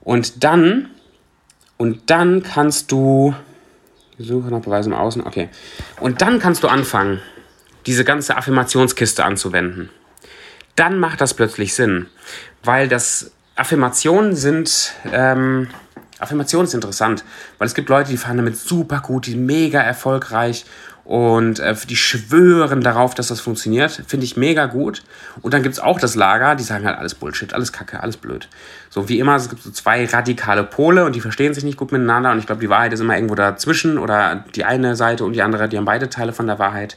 Und dann, und dann kannst du, Suche nach Beweisen im Außen, okay. Und dann kannst du anfangen, diese ganze Affirmationskiste anzuwenden. Dann macht das plötzlich Sinn, weil das Affirmationen sind, ähm, Affirmation ist interessant, weil es gibt Leute, die fahren damit super gut, die mega erfolgreich und äh, die schwören darauf, dass das funktioniert. Finde ich mega gut. Und dann gibt es auch das Lager, die sagen halt alles Bullshit, alles Kacke, alles blöd. So wie immer, es gibt so zwei radikale Pole und die verstehen sich nicht gut miteinander. Und ich glaube, die Wahrheit ist immer irgendwo dazwischen oder die eine Seite und die andere, die haben beide Teile von der Wahrheit.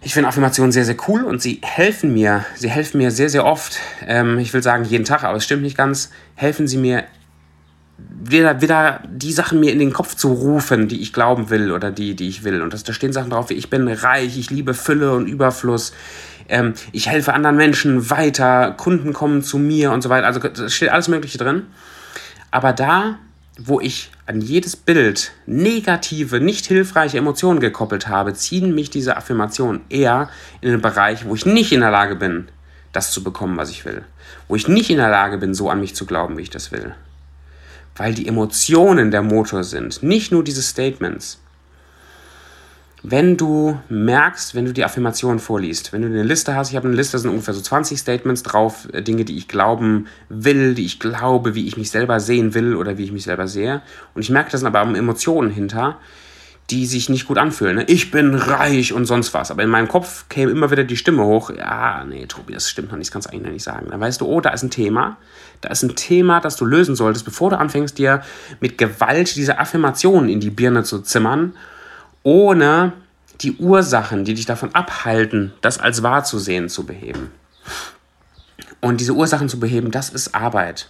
Ich finde Affirmationen sehr, sehr cool und sie helfen mir. Sie helfen mir sehr, sehr oft. Ähm, ich will sagen jeden Tag, aber es stimmt nicht ganz. Helfen sie mir wieder, wieder die Sachen mir in den Kopf zu rufen, die ich glauben will oder die, die ich will. Und das, da stehen Sachen drauf wie ich bin reich, ich liebe Fülle und Überfluss, ähm, ich helfe anderen Menschen weiter, Kunden kommen zu mir und so weiter. Also da steht alles Mögliche drin. Aber da, wo ich an jedes Bild negative, nicht hilfreiche Emotionen gekoppelt habe, ziehen mich diese Affirmationen eher in den Bereich, wo ich nicht in der Lage bin, das zu bekommen, was ich will. Wo ich nicht in der Lage bin, so an mich zu glauben, wie ich das will weil die Emotionen der Motor sind, nicht nur diese Statements. Wenn du merkst, wenn du die Affirmationen vorliest, wenn du eine Liste hast, ich habe eine Liste, da sind ungefähr so 20 Statements drauf, äh, Dinge, die ich glauben will, die ich glaube, wie ich mich selber sehen will oder wie ich mich selber sehe. Und ich merke, da sind aber Emotionen hinter, die sich nicht gut anfühlen. Ne? Ich bin reich und sonst was. Aber in meinem Kopf käme immer wieder die Stimme hoch. Ja, nee, Tobi, das stimmt noch nicht, das kannst du eigentlich noch nicht sagen. Dann weißt du, oh, da ist ein Thema. Da ist ein Thema, das du lösen solltest, bevor du anfängst, dir mit Gewalt diese Affirmationen in die Birne zu zimmern, ohne die Ursachen, die dich davon abhalten, das als wahr zu sehen, zu beheben. Und diese Ursachen zu beheben, das ist Arbeit.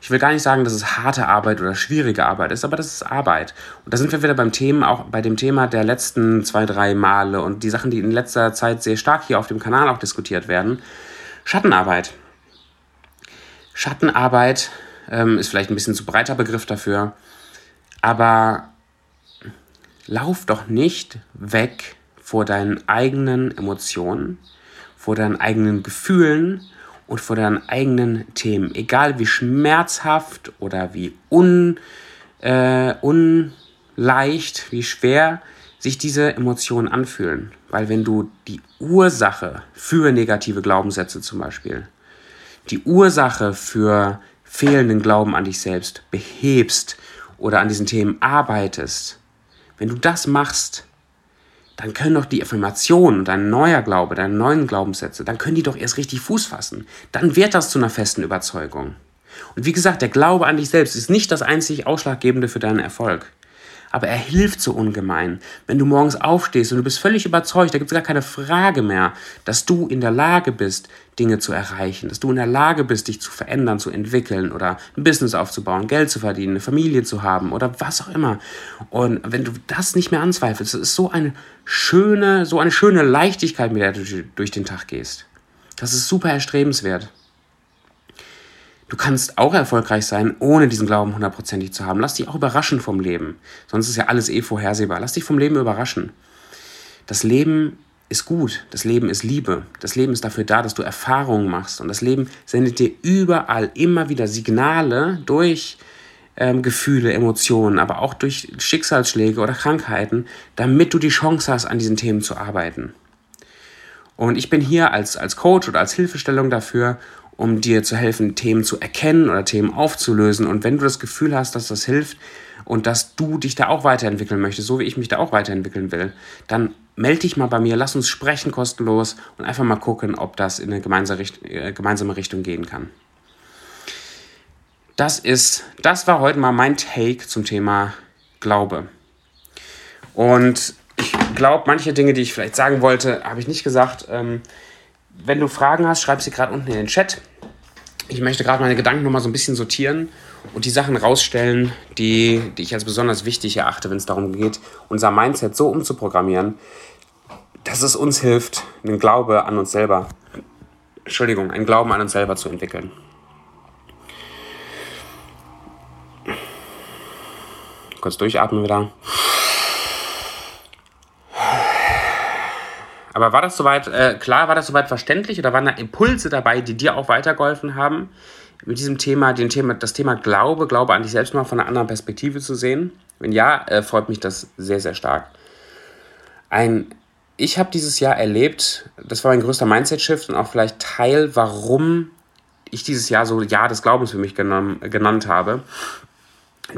Ich will gar nicht sagen, dass es harte Arbeit oder schwierige Arbeit ist, aber das ist Arbeit. Und da sind wir wieder beim Thema, auch bei dem Thema der letzten zwei, drei Male und die Sachen, die in letzter Zeit sehr stark hier auf dem Kanal auch diskutiert werden. Schattenarbeit. Schattenarbeit ähm, ist vielleicht ein bisschen zu breiter Begriff dafür, aber lauf doch nicht weg vor deinen eigenen Emotionen, vor deinen eigenen Gefühlen und vor deinen eigenen Themen. Egal wie schmerzhaft oder wie un, äh, unleicht, wie schwer sich diese Emotionen anfühlen. Weil wenn du die Ursache für negative Glaubenssätze zum Beispiel, die Ursache für fehlenden Glauben an dich selbst behebst oder an diesen Themen arbeitest, wenn du das machst, dann können doch die Affirmationen, dein neuer Glaube, deine neuen Glaubenssätze, dann können die doch erst richtig Fuß fassen. Dann wird das zu einer festen Überzeugung. Und wie gesagt, der Glaube an dich selbst ist nicht das einzig Ausschlaggebende für deinen Erfolg aber er hilft so ungemein. Wenn du morgens aufstehst und du bist völlig überzeugt, da gibt es gar keine Frage mehr, dass du in der Lage bist, Dinge zu erreichen, dass du in der Lage bist, dich zu verändern, zu entwickeln oder ein Business aufzubauen, Geld zu verdienen, eine Familie zu haben oder was auch immer. Und wenn du das nicht mehr anzweifelst, das ist so eine schöne, so eine schöne Leichtigkeit, mit der du durch den Tag gehst. Das ist super erstrebenswert. Du kannst auch erfolgreich sein, ohne diesen Glauben hundertprozentig zu haben. Lass dich auch überraschen vom Leben. Sonst ist ja alles eh vorhersehbar. Lass dich vom Leben überraschen. Das Leben ist gut. Das Leben ist Liebe. Das Leben ist dafür da, dass du Erfahrungen machst. Und das Leben sendet dir überall immer wieder Signale durch ähm, Gefühle, Emotionen, aber auch durch Schicksalsschläge oder Krankheiten, damit du die Chance hast, an diesen Themen zu arbeiten. Und ich bin hier als, als Coach oder als Hilfestellung dafür, um dir zu helfen, Themen zu erkennen oder Themen aufzulösen. Und wenn du das Gefühl hast, dass das hilft und dass du dich da auch weiterentwickeln möchtest, so wie ich mich da auch weiterentwickeln will, dann melde dich mal bei mir, lass uns sprechen kostenlos und einfach mal gucken, ob das in eine äh, gemeinsame Richtung gehen kann. Das ist, das war heute mal mein Take zum Thema Glaube. Und ich glaube, manche Dinge, die ich vielleicht sagen wollte, habe ich nicht gesagt. Ähm, wenn du Fragen hast, schreib sie gerade unten in den Chat. Ich möchte gerade meine Gedanken nochmal so ein bisschen sortieren und die Sachen rausstellen, die, die ich als besonders wichtig erachte, wenn es darum geht, unser Mindset so umzuprogrammieren, dass es uns hilft, einen Glaube an uns selber, Entschuldigung, einen Glauben an uns selber zu entwickeln. Kurz durchatmen wieder. Aber war das soweit, äh, klar, war das soweit verständlich oder waren da Impulse dabei, die dir auch weitergeholfen haben, mit diesem Thema, den Thema, das Thema Glaube, Glaube an dich selbst mal von einer anderen Perspektive zu sehen? Wenn ja, äh, freut mich das sehr, sehr stark. Ein, ich habe dieses Jahr erlebt, das war mein größter Mindset-Shift und auch vielleicht Teil, warum ich dieses Jahr so Jahr des Glaubens für mich genommen, genannt habe,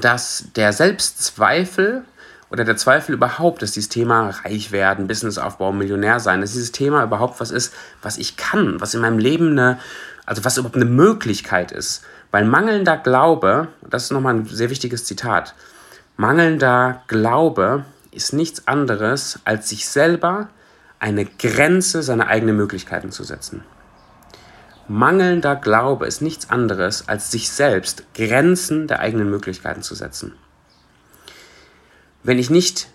dass der Selbstzweifel oder der Zweifel überhaupt, dass dieses Thema reich werden, Business aufbauen, Millionär sein, dass dieses Thema überhaupt was ist, was ich kann, was in meinem Leben eine, also was überhaupt eine Möglichkeit ist. Weil mangelnder Glaube, das ist nochmal ein sehr wichtiges Zitat, mangelnder Glaube ist nichts anderes, als sich selber eine Grenze seiner eigenen Möglichkeiten zu setzen. Mangelnder Glaube ist nichts anderes, als sich selbst Grenzen der eigenen Möglichkeiten zu setzen wenn ich nicht,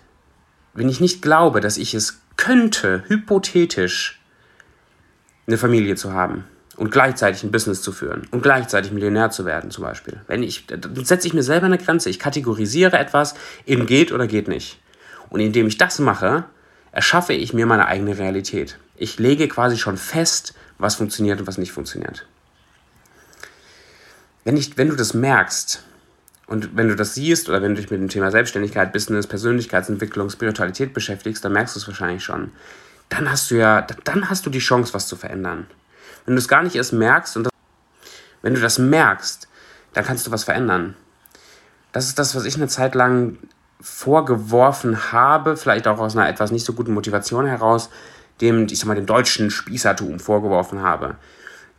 wenn ich nicht glaube, dass ich es könnte, hypothetisch eine Familie zu haben und gleichzeitig ein Business zu führen und gleichzeitig Millionär zu werden zum Beispiel. Wenn ich, dann setze ich mir selber eine Grenze. Ich kategorisiere etwas in geht oder geht nicht. Und indem ich das mache, erschaffe ich mir meine eigene Realität. Ich lege quasi schon fest, was funktioniert und was nicht funktioniert. Wenn, ich, wenn du das merkst, und wenn du das siehst oder wenn du dich mit dem Thema Selbstständigkeit, Business, Persönlichkeitsentwicklung, Spiritualität beschäftigst, dann merkst du es wahrscheinlich schon. Dann hast du ja, dann hast du die Chance, was zu verändern. Wenn du es gar nicht erst merkst und das, wenn du das merkst, dann kannst du was verändern. Das ist das, was ich eine Zeit lang vorgeworfen habe, vielleicht auch aus einer etwas nicht so guten Motivation heraus, dem, ich sag mal, dem deutschen Spießertum vorgeworfen habe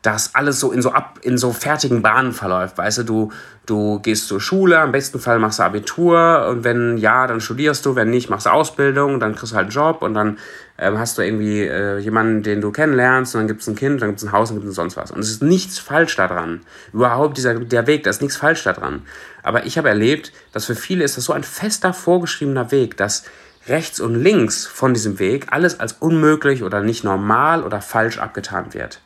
dass alles so in so ab in so fertigen Bahnen verläuft. Weißt du, du, du gehst zur Schule, am besten Fall machst du Abitur und wenn ja, dann studierst du, wenn nicht, machst du Ausbildung, dann kriegst du halt einen Job und dann ähm, hast du irgendwie äh, jemanden, den du kennenlernst und dann gibt es ein Kind, dann gibt es ein Haus und gibt es sonst was. Und es ist nichts falsch daran. Überhaupt dieser, der Weg, da ist nichts falsch daran. Aber ich habe erlebt, dass für viele ist das so ein fester vorgeschriebener Weg, dass rechts und links von diesem Weg alles als unmöglich oder nicht normal oder falsch abgetan wird.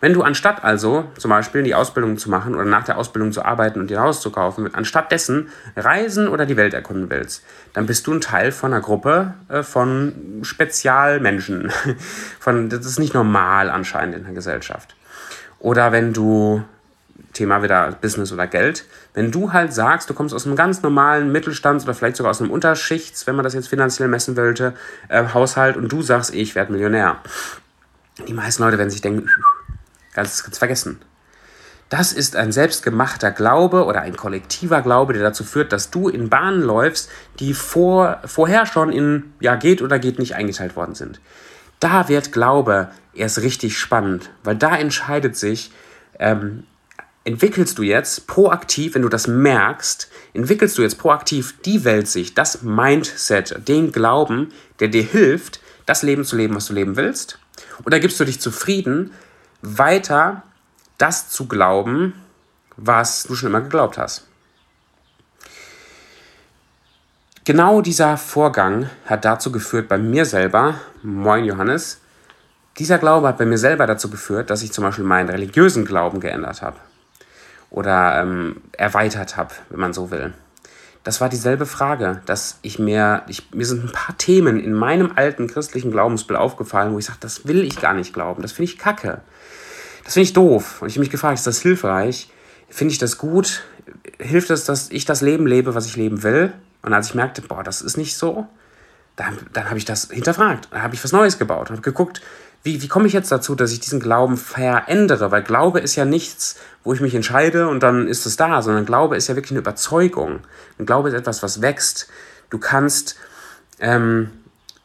Wenn du anstatt also zum Beispiel die Ausbildung zu machen oder nach der Ausbildung zu arbeiten und dir ein Haus zu kaufen, anstatt dessen reisen oder die Welt erkunden willst, dann bist du ein Teil von einer Gruppe äh, von Spezialmenschen. Von, das ist nicht normal anscheinend in der Gesellschaft. Oder wenn du, Thema wieder Business oder Geld, wenn du halt sagst, du kommst aus einem ganz normalen Mittelstands- oder vielleicht sogar aus einem Unterschichts, wenn man das jetzt finanziell messen wollte, äh, Haushalt und du sagst, ich werde Millionär. Die meisten Leute werden sich denken, Ganz, ganz vergessen. Das ist ein selbstgemachter Glaube oder ein kollektiver Glaube, der dazu führt, dass du in Bahnen läufst, die vor, vorher schon in ja geht oder geht nicht eingeteilt worden sind. Da wird Glaube erst richtig spannend, weil da entscheidet sich, ähm, entwickelst du jetzt proaktiv, wenn du das merkst, entwickelst du jetzt proaktiv die Weltsicht, das Mindset, den Glauben, der dir hilft, das Leben zu leben, was du leben willst? Oder gibst du dich zufrieden weiter das zu glauben, was du schon immer geglaubt hast. Genau dieser Vorgang hat dazu geführt bei mir selber, moin Johannes, dieser Glaube hat bei mir selber dazu geführt, dass ich zum Beispiel meinen religiösen Glauben geändert habe oder ähm, erweitert habe, wenn man so will. Das war dieselbe Frage, dass ich mir, ich, mir sind ein paar Themen in meinem alten christlichen Glaubensbild aufgefallen, wo ich sage, das will ich gar nicht glauben, das finde ich kacke. Das finde ich doof. Und ich habe mich gefragt, ist das hilfreich? Finde ich das gut? Hilft es, dass ich das Leben lebe, was ich leben will? Und als ich merkte, boah, das ist nicht so, dann, dann habe ich das hinterfragt. Dann habe ich was Neues gebaut und habe geguckt, wie, wie komme ich jetzt dazu, dass ich diesen Glauben verändere? Weil Glaube ist ja nichts, wo ich mich entscheide und dann ist es da, sondern Glaube ist ja wirklich eine Überzeugung. Und Glaube ist etwas, was wächst. Du kannst, ähm,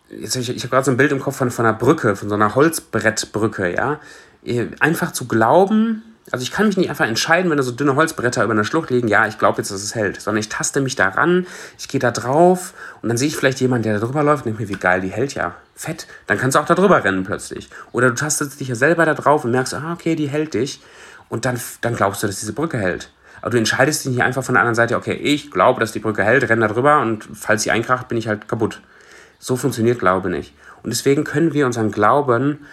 jetzt hab ich, ich habe gerade so ein Bild im Kopf von, von einer Brücke, von so einer Holzbrettbrücke, ja. Äh, einfach zu glauben, also ich kann mich nicht einfach entscheiden, wenn da so dünne Holzbretter über einer Schlucht liegen, ja, ich glaube jetzt, dass es hält, sondern ich taste mich daran, ich gehe da drauf und dann sehe ich vielleicht jemanden, der da drüber läuft und denke mir, wie geil, die hält ja, fett, dann kannst du auch da drüber rennen plötzlich. Oder du tastest dich ja selber da drauf und merkst, ah, okay, die hält dich und dann, dann glaubst du, dass diese Brücke hält. Aber du entscheidest dich nicht einfach von der anderen Seite, okay, ich glaube, dass die Brücke hält, renne da drüber und falls sie einkracht, bin ich halt kaputt. So funktioniert Glaube nicht. Und deswegen können wir unseren Glauben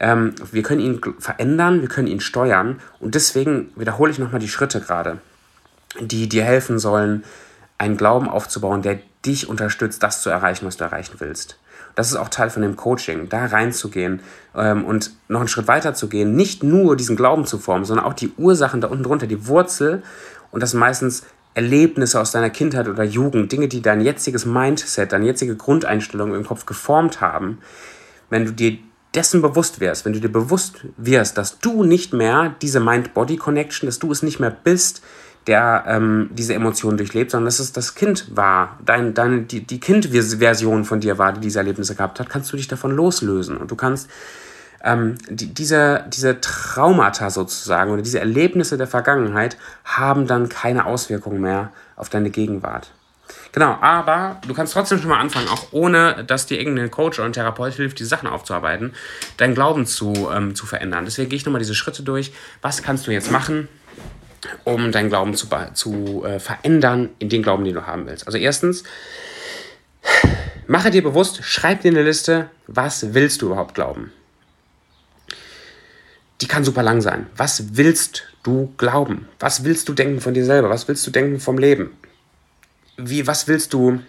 ähm, wir können ihn verändern, wir können ihn steuern. Und deswegen wiederhole ich nochmal die Schritte gerade, die dir helfen sollen, einen Glauben aufzubauen, der dich unterstützt, das zu erreichen, was du erreichen willst. Das ist auch Teil von dem Coaching, da reinzugehen ähm, und noch einen Schritt weiter zu gehen, nicht nur diesen Glauben zu formen, sondern auch die Ursachen da unten drunter, die Wurzel und das meistens Erlebnisse aus deiner Kindheit oder Jugend, Dinge, die dein jetziges Mindset, deine jetzige Grundeinstellung im Kopf geformt haben. Wenn du dir dessen bewusst wärst, wenn du dir bewusst wirst, dass du nicht mehr diese Mind-Body-Connection, dass du es nicht mehr bist, der ähm, diese Emotionen durchlebt, sondern dass es das Kind war, dein, deine, die, die Kind-Version von dir war, die diese Erlebnisse gehabt hat, kannst du dich davon loslösen. Und du kannst ähm, die, diese, diese Traumata sozusagen oder diese Erlebnisse der Vergangenheit haben dann keine Auswirkungen mehr auf deine Gegenwart. Genau, aber du kannst trotzdem schon mal anfangen, auch ohne, dass dir irgendein Coach oder ein Therapeut hilft, die Sachen aufzuarbeiten, deinen Glauben zu, ähm, zu verändern. Deswegen gehe ich nochmal diese Schritte durch. Was kannst du jetzt machen, um deinen Glauben zu, zu äh, verändern in den Glauben, den du haben willst? Also erstens, mache dir bewusst, schreib dir eine Liste, was willst du überhaupt glauben? die kann super lang sein. Was willst du glauben? Was willst du denken von dir selber? Was willst du denken vom Leben? Wie, was willst du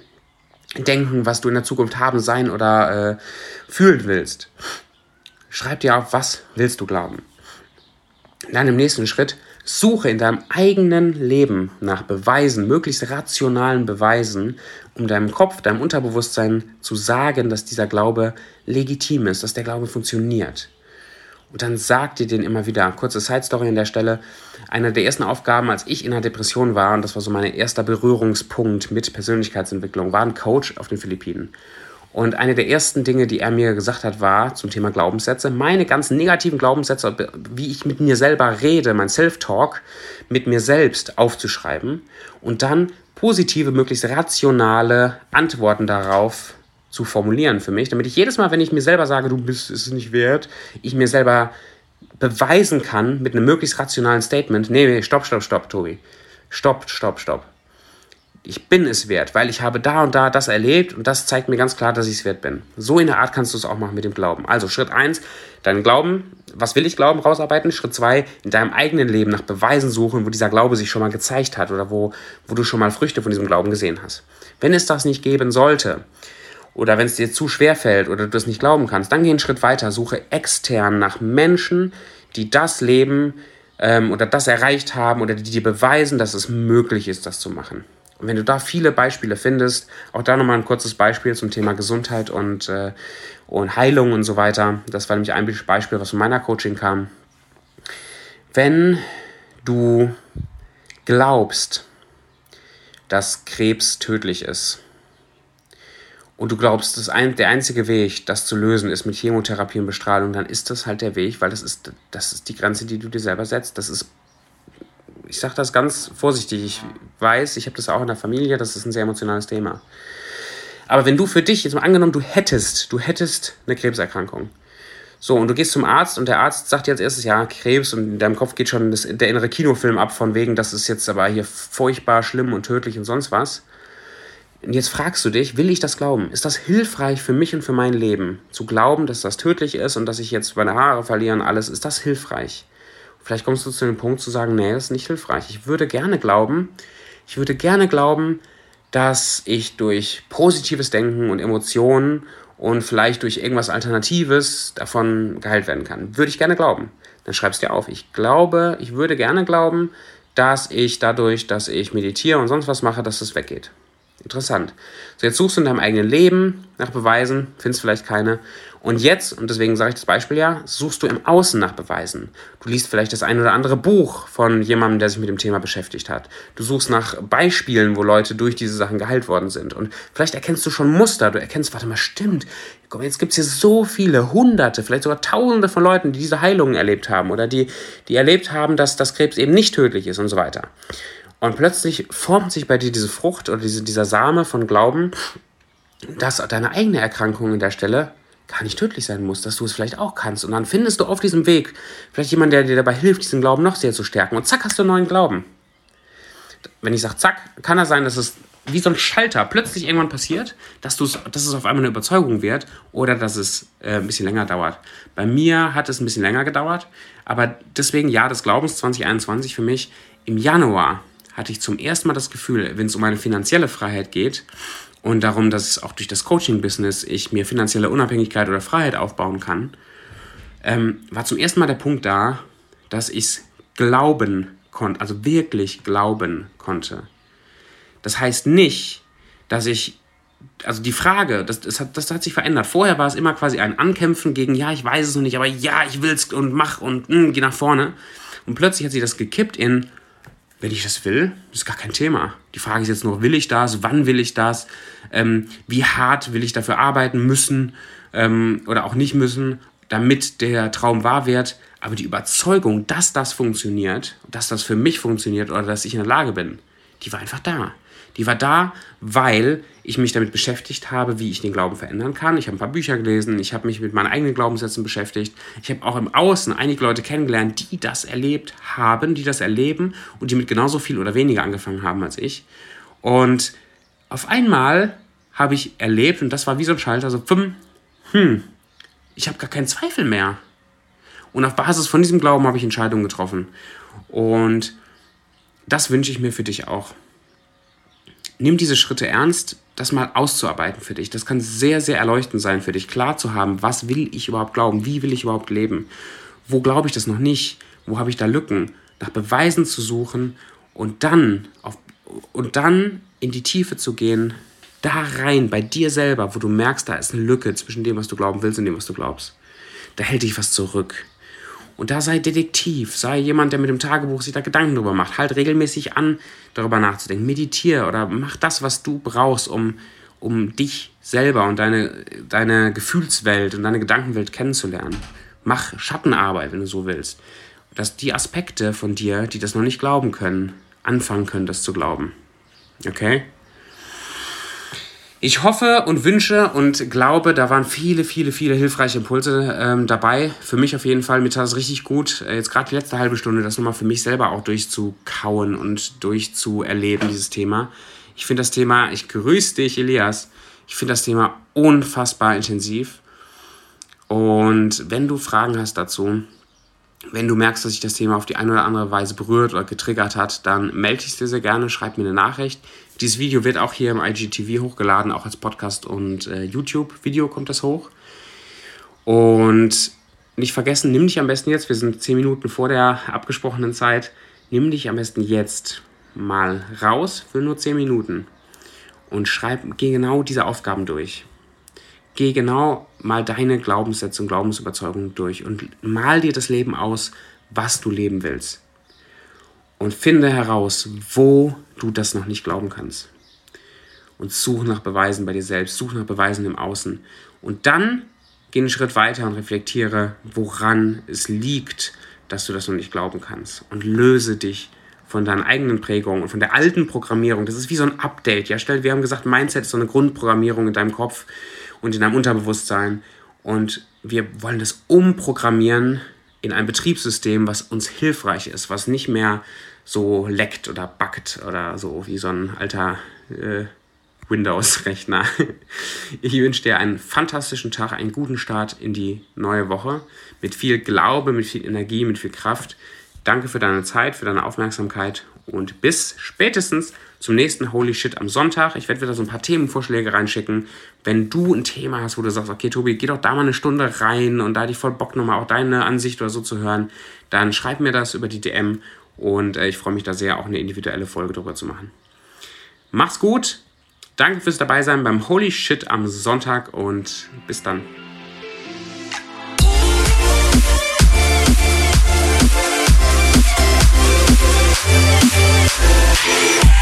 denken, was du in der Zukunft haben, sein oder äh, fühlen willst? Schreib dir auf, was willst du glauben? Dann im nächsten Schritt suche in deinem eigenen Leben nach Beweisen, möglichst rationalen Beweisen, um deinem Kopf, deinem Unterbewusstsein zu sagen, dass dieser Glaube legitim ist, dass der Glaube funktioniert. Und dann sagt ihr den immer wieder. Kurze Side-Story an der Stelle. Eine der ersten Aufgaben, als ich in einer Depression war, und das war so mein erster Berührungspunkt mit Persönlichkeitsentwicklung, war ein Coach auf den Philippinen. Und eine der ersten Dinge, die er mir gesagt hat, war zum Thema Glaubenssätze, meine ganzen negativen Glaubenssätze, wie ich mit mir selber rede, mein Self-Talk mit mir selbst aufzuschreiben und dann positive, möglichst rationale Antworten darauf zu formulieren für mich, damit ich jedes Mal, wenn ich mir selber sage, du bist es nicht wert, ich mir selber beweisen kann mit einem möglichst rationalen Statement, nee, nee, stopp, stopp, stopp, Tobi. Stopp, stopp, stopp. Ich bin es wert, weil ich habe da und da das erlebt und das zeigt mir ganz klar, dass ich es wert bin. So in der Art kannst du es auch machen mit dem Glauben. Also Schritt 1, dein Glauben, was will ich glauben, rausarbeiten. Schritt 2, in deinem eigenen Leben nach Beweisen suchen, wo dieser Glaube sich schon mal gezeigt hat oder wo, wo du schon mal Früchte von diesem Glauben gesehen hast. Wenn es das nicht geben sollte, oder wenn es dir zu schwer fällt oder du das nicht glauben kannst, dann geh einen Schritt weiter, suche extern nach Menschen, die das leben ähm, oder das erreicht haben oder die dir beweisen, dass es möglich ist, das zu machen. Und wenn du da viele Beispiele findest, auch da nochmal ein kurzes Beispiel zum Thema Gesundheit und, äh, und Heilung und so weiter. Das war nämlich ein Beispiel, was von meiner Coaching kam. Wenn du glaubst, dass Krebs tödlich ist, und du glaubst, das ein, der einzige Weg, das zu lösen, ist mit Chemotherapie und Bestrahlung, dann ist das halt der Weg, weil das ist, das ist die Grenze, die du dir selber setzt. Das ist, ich sage das ganz vorsichtig, ich weiß, ich habe das auch in der Familie, das ist ein sehr emotionales Thema. Aber wenn du für dich, jetzt mal angenommen, du hättest, du hättest eine Krebserkrankung. So, und du gehst zum Arzt und der Arzt sagt dir als erstes, ja, Krebs und in deinem Kopf geht schon das, der innere Kinofilm ab von wegen, das ist jetzt aber hier furchtbar, schlimm und tödlich und sonst was. Und jetzt fragst du dich, will ich das glauben? Ist das hilfreich für mich und für mein Leben? Zu glauben, dass das tödlich ist und dass ich jetzt meine Haare verliere und alles, ist das hilfreich? Vielleicht kommst du zu dem Punkt zu sagen, nee, das ist nicht hilfreich. Ich würde gerne glauben, ich würde gerne glauben, dass ich durch positives Denken und Emotionen und vielleicht durch irgendwas Alternatives davon geheilt werden kann. Würde ich gerne glauben. Dann schreibst du dir auf. Ich glaube, ich würde gerne glauben, dass ich dadurch, dass ich meditiere und sonst was mache, dass es weggeht. Interessant. So, jetzt suchst du in deinem eigenen Leben nach Beweisen, findest vielleicht keine. Und jetzt, und deswegen sage ich das Beispiel ja, suchst du im Außen nach Beweisen. Du liest vielleicht das ein oder andere Buch von jemandem, der sich mit dem Thema beschäftigt hat. Du suchst nach Beispielen, wo Leute durch diese Sachen geheilt worden sind. Und vielleicht erkennst du schon Muster. Du erkennst, warte mal, stimmt. Jetzt gibt es hier so viele, hunderte, vielleicht sogar tausende von Leuten, die diese Heilungen erlebt haben oder die, die erlebt haben, dass das Krebs eben nicht tödlich ist und so weiter. Und plötzlich formt sich bei dir diese Frucht oder diese, dieser Same von Glauben, dass deine eigene Erkrankung in der Stelle gar nicht tödlich sein muss, dass du es vielleicht auch kannst. Und dann findest du auf diesem Weg vielleicht jemanden, der dir dabei hilft, diesen Glauben noch sehr zu stärken. Und zack, hast du einen neuen Glauben. Wenn ich sage zack, kann es sein, dass es wie so ein Schalter plötzlich irgendwann passiert, dass, dass es auf einmal eine Überzeugung wird oder dass es äh, ein bisschen länger dauert. Bei mir hat es ein bisschen länger gedauert, aber deswegen ja, des Glaubens 2021 für mich im Januar hatte ich zum ersten Mal das Gefühl, wenn es um meine finanzielle Freiheit geht und darum, dass auch durch das Coaching-Business ich mir finanzielle Unabhängigkeit oder Freiheit aufbauen kann, ähm, war zum ersten Mal der Punkt da, dass ich es glauben konnte, also wirklich glauben konnte. Das heißt nicht, dass ich, also die Frage, das, das, hat, das hat sich verändert. Vorher war es immer quasi ein Ankämpfen gegen, ja, ich weiß es noch nicht, aber ja, ich will es und mach und mh, hm, geh nach vorne. Und plötzlich hat sich das gekippt in, wenn ich das will, ist gar kein Thema. Die Frage ist jetzt nur, will ich das? Wann will ich das? Ähm, wie hart will ich dafür arbeiten müssen ähm, oder auch nicht müssen, damit der Traum wahr wird? Aber die Überzeugung, dass das funktioniert, dass das für mich funktioniert oder dass ich in der Lage bin, die war einfach da. Die war da, weil ich mich damit beschäftigt habe, wie ich den Glauben verändern kann. Ich habe ein paar Bücher gelesen, ich habe mich mit meinen eigenen Glaubenssätzen beschäftigt. Ich habe auch im Außen einige Leute kennengelernt, die das erlebt haben, die das erleben und die mit genauso viel oder weniger angefangen haben als ich. Und auf einmal habe ich erlebt, und das war wie so ein Schalter, so, hm, ich habe gar keinen Zweifel mehr. Und auf Basis von diesem Glauben habe ich Entscheidungen getroffen. Und das wünsche ich mir für dich auch nimm diese Schritte ernst, das mal auszuarbeiten für dich. Das kann sehr, sehr erleuchtend sein für dich, klar zu haben, was will ich überhaupt glauben, wie will ich überhaupt leben, wo glaube ich das noch nicht, wo habe ich da Lücken, nach Beweisen zu suchen und dann, auf, und dann in die Tiefe zu gehen, da rein, bei dir selber, wo du merkst, da ist eine Lücke zwischen dem, was du glauben willst und dem, was du glaubst. Da hält dich was zurück. Und da sei Detektiv, sei jemand, der mit dem Tagebuch sich da Gedanken drüber macht. Halt regelmäßig an, darüber nachzudenken. Meditiere oder mach das, was du brauchst, um, um dich selber und deine, deine Gefühlswelt und deine Gedankenwelt kennenzulernen. Mach Schattenarbeit, wenn du so willst. Dass die Aspekte von dir, die das noch nicht glauben können, anfangen können, das zu glauben. Okay? Ich hoffe und wünsche und glaube, da waren viele, viele, viele hilfreiche Impulse ähm, dabei. Für mich auf jeden Fall. Mir tat es richtig gut, äh, jetzt gerade die letzte halbe Stunde, das nochmal für mich selber auch durchzukauen und durchzuerleben, dieses Thema. Ich finde das Thema, ich grüße dich, Elias. Ich finde das Thema unfassbar intensiv. Und wenn du Fragen hast dazu, wenn du merkst, dass sich das Thema auf die eine oder andere Weise berührt oder getriggert hat, dann melde dich dir sehr gerne, schreib mir eine Nachricht. Dieses Video wird auch hier im IGTV hochgeladen, auch als Podcast und äh, YouTube-Video kommt das hoch. Und nicht vergessen, nimm dich am besten jetzt, wir sind 10 Minuten vor der abgesprochenen Zeit, nimm dich am besten jetzt mal raus für nur 10 Minuten und schreib, geh genau diese Aufgaben durch. Geh genau mal deine Glaubenssätze und Glaubensüberzeugungen durch und mal dir das Leben aus, was du leben willst und finde heraus, wo du das noch nicht glauben kannst. Und such nach Beweisen bei dir selbst, such nach Beweisen im Außen. Und dann geh einen Schritt weiter und reflektiere, woran es liegt, dass du das noch nicht glauben kannst. Und löse dich von deinen eigenen Prägungen und von der alten Programmierung. Das ist wie so ein Update. Ja, stell, wir haben gesagt, Mindset ist so eine Grundprogrammierung in deinem Kopf und in deinem Unterbewusstsein. Und wir wollen das umprogrammieren in ein Betriebssystem, was uns hilfreich ist, was nicht mehr so leckt oder backt oder so wie so ein alter äh, Windows-Rechner. Ich wünsche dir einen fantastischen Tag, einen guten Start in die neue Woche mit viel Glaube, mit viel Energie, mit viel Kraft. Danke für deine Zeit, für deine Aufmerksamkeit und bis spätestens zum nächsten Holy Shit am Sonntag. Ich werde wieder so ein paar Themenvorschläge reinschicken. Wenn du ein Thema hast, wo du sagst, okay, Tobi, geh doch da mal eine Stunde rein und da hätte ich voll Bock, nochmal auch deine Ansicht oder so zu hören, dann schreib mir das über die DM und äh, ich freue mich da sehr, auch eine individuelle Folge darüber zu machen. Mach's gut. Danke fürs dabei sein beim Holy Shit am Sonntag und bis dann. Yeah.